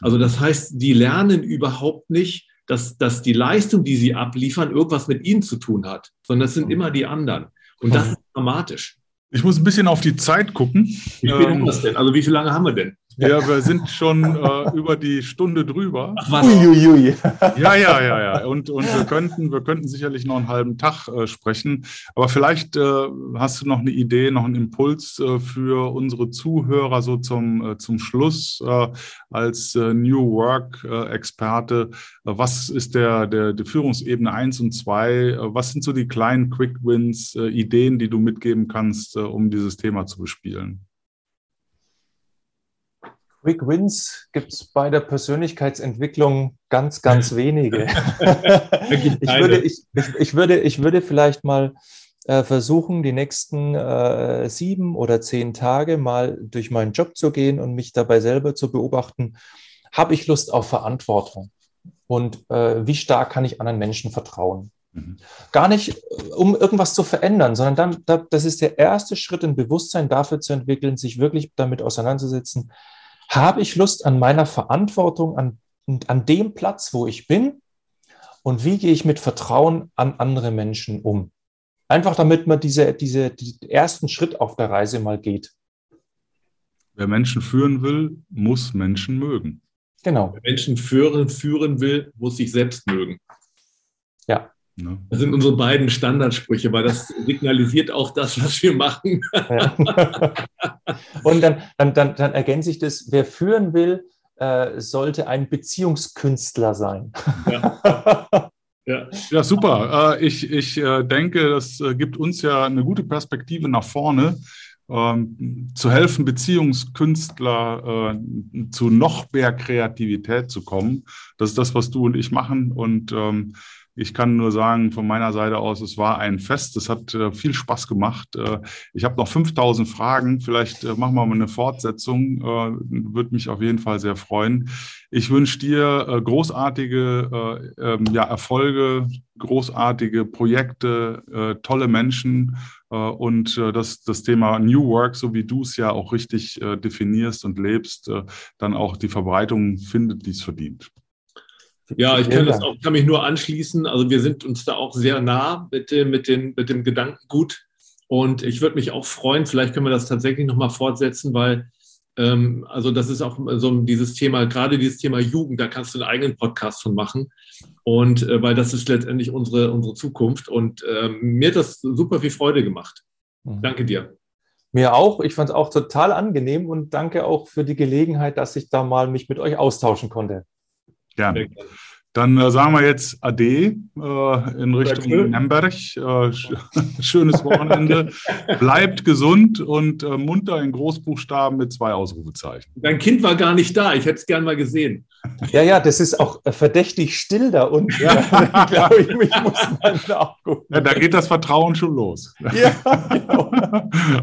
Also das heißt, die lernen überhaupt nicht, dass, dass die Leistung, die sie abliefern, irgendwas mit ihnen zu tun hat, sondern das sind immer die anderen. Und das ist dramatisch. Ich muss ein bisschen auf die Zeit gucken. Wie viel ähm, das denn? Also wie viel lange haben wir denn? Ja, wir sind schon äh, über die Stunde drüber. Ach, was? Uiuiui. Ja, ja, ja, ja. Und, und wir, könnten, wir könnten sicherlich noch einen halben Tag äh, sprechen. Aber vielleicht äh, hast du noch eine Idee, noch einen Impuls äh, für unsere Zuhörer so zum, äh, zum Schluss äh, als New Work-Experte. was ist der, der, der Führungsebene 1 und 2? was sind so die kleinen Quick Wins, Ideen, die du mitgeben kannst, um dieses Thema zu bespielen? Quick Wins gibt es bei der Persönlichkeitsentwicklung ganz, ganz wenige. ich, würde, ich, ich, ich, würde, ich würde vielleicht mal äh, versuchen, die nächsten äh, sieben oder zehn Tage mal durch meinen Job zu gehen und mich dabei selber zu beobachten, habe ich Lust auf Verantwortung? Und äh, wie stark kann ich anderen Menschen vertrauen? Mhm. Gar nicht, äh, um irgendwas zu verändern, sondern dann, das ist der erste Schritt, ein Bewusstsein dafür zu entwickeln, sich wirklich damit auseinanderzusetzen, habe ich Lust an meiner Verantwortung, an, an dem Platz, wo ich bin? Und wie gehe ich mit Vertrauen an andere Menschen um? Einfach damit man diese, diese, diesen ersten Schritt auf der Reise mal geht. Wer Menschen führen will, muss Menschen mögen. Genau. Wer Menschen führen, führen will, muss sich selbst mögen. Ja. Ne? Das sind unsere beiden Standardsprüche, weil das signalisiert auch das, was wir machen. Und dann, dann, dann, dann ergänze ich das, wer führen will, äh, sollte ein Beziehungskünstler sein. Ja. Ja. ja, super. Äh, ich, ich äh, denke, das äh, gibt uns ja eine gute Perspektive nach vorne, ähm, zu helfen, Beziehungskünstler zu noch mehr Kreativität zu kommen. Das ist das, was du und ich machen. Und ähm, ich kann nur sagen, von meiner Seite aus, es war ein Fest. Es hat äh, viel Spaß gemacht. Äh, ich habe noch 5000 Fragen. Vielleicht äh, machen wir mal eine Fortsetzung. Äh, Würde mich auf jeden Fall sehr freuen. Ich wünsche dir äh, großartige äh, ähm, ja, Erfolge, großartige Projekte, tolle Menschen und das, das Thema New Work, so wie du es ja auch richtig definierst und lebst, dann auch die Verbreitung findet, die es verdient. Ja, ich kann, das auch, kann mich nur anschließen. Also wir sind uns da auch sehr nah mit dem, mit den, mit dem Gedankengut. Und ich würde mich auch freuen, vielleicht können wir das tatsächlich nochmal fortsetzen, weil ähm, also das ist auch so dieses Thema, gerade dieses Thema Jugend, da kannst du einen eigenen Podcast von machen. Und äh, weil das ist letztendlich unsere, unsere Zukunft. Und äh, mir hat das super viel Freude gemacht. Mhm. Danke dir. Mir auch. Ich fand es auch total angenehm und danke auch für die Gelegenheit, dass ich da mal mich mit euch austauschen konnte. Gerne. Dann äh, sagen wir jetzt Ade äh, in Richtung Nürnberg. Äh, schönes Wochenende. Bleibt gesund und äh, munter in Großbuchstaben mit zwei Ausrufezeichen. Dein Kind war gar nicht da. Ich hätte es gern mal gesehen. Ja, ja, das ist auch äh, verdächtig still da unten. Ja. glaube ich, mich muss man nachgucken. Ja, da geht das Vertrauen schon los. Ja, genau.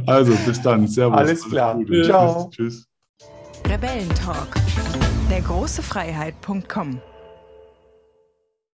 Also, bis dann. Servus. Alles klar. Ciao. Tschüss. Rebellentalk der große Freiheit.com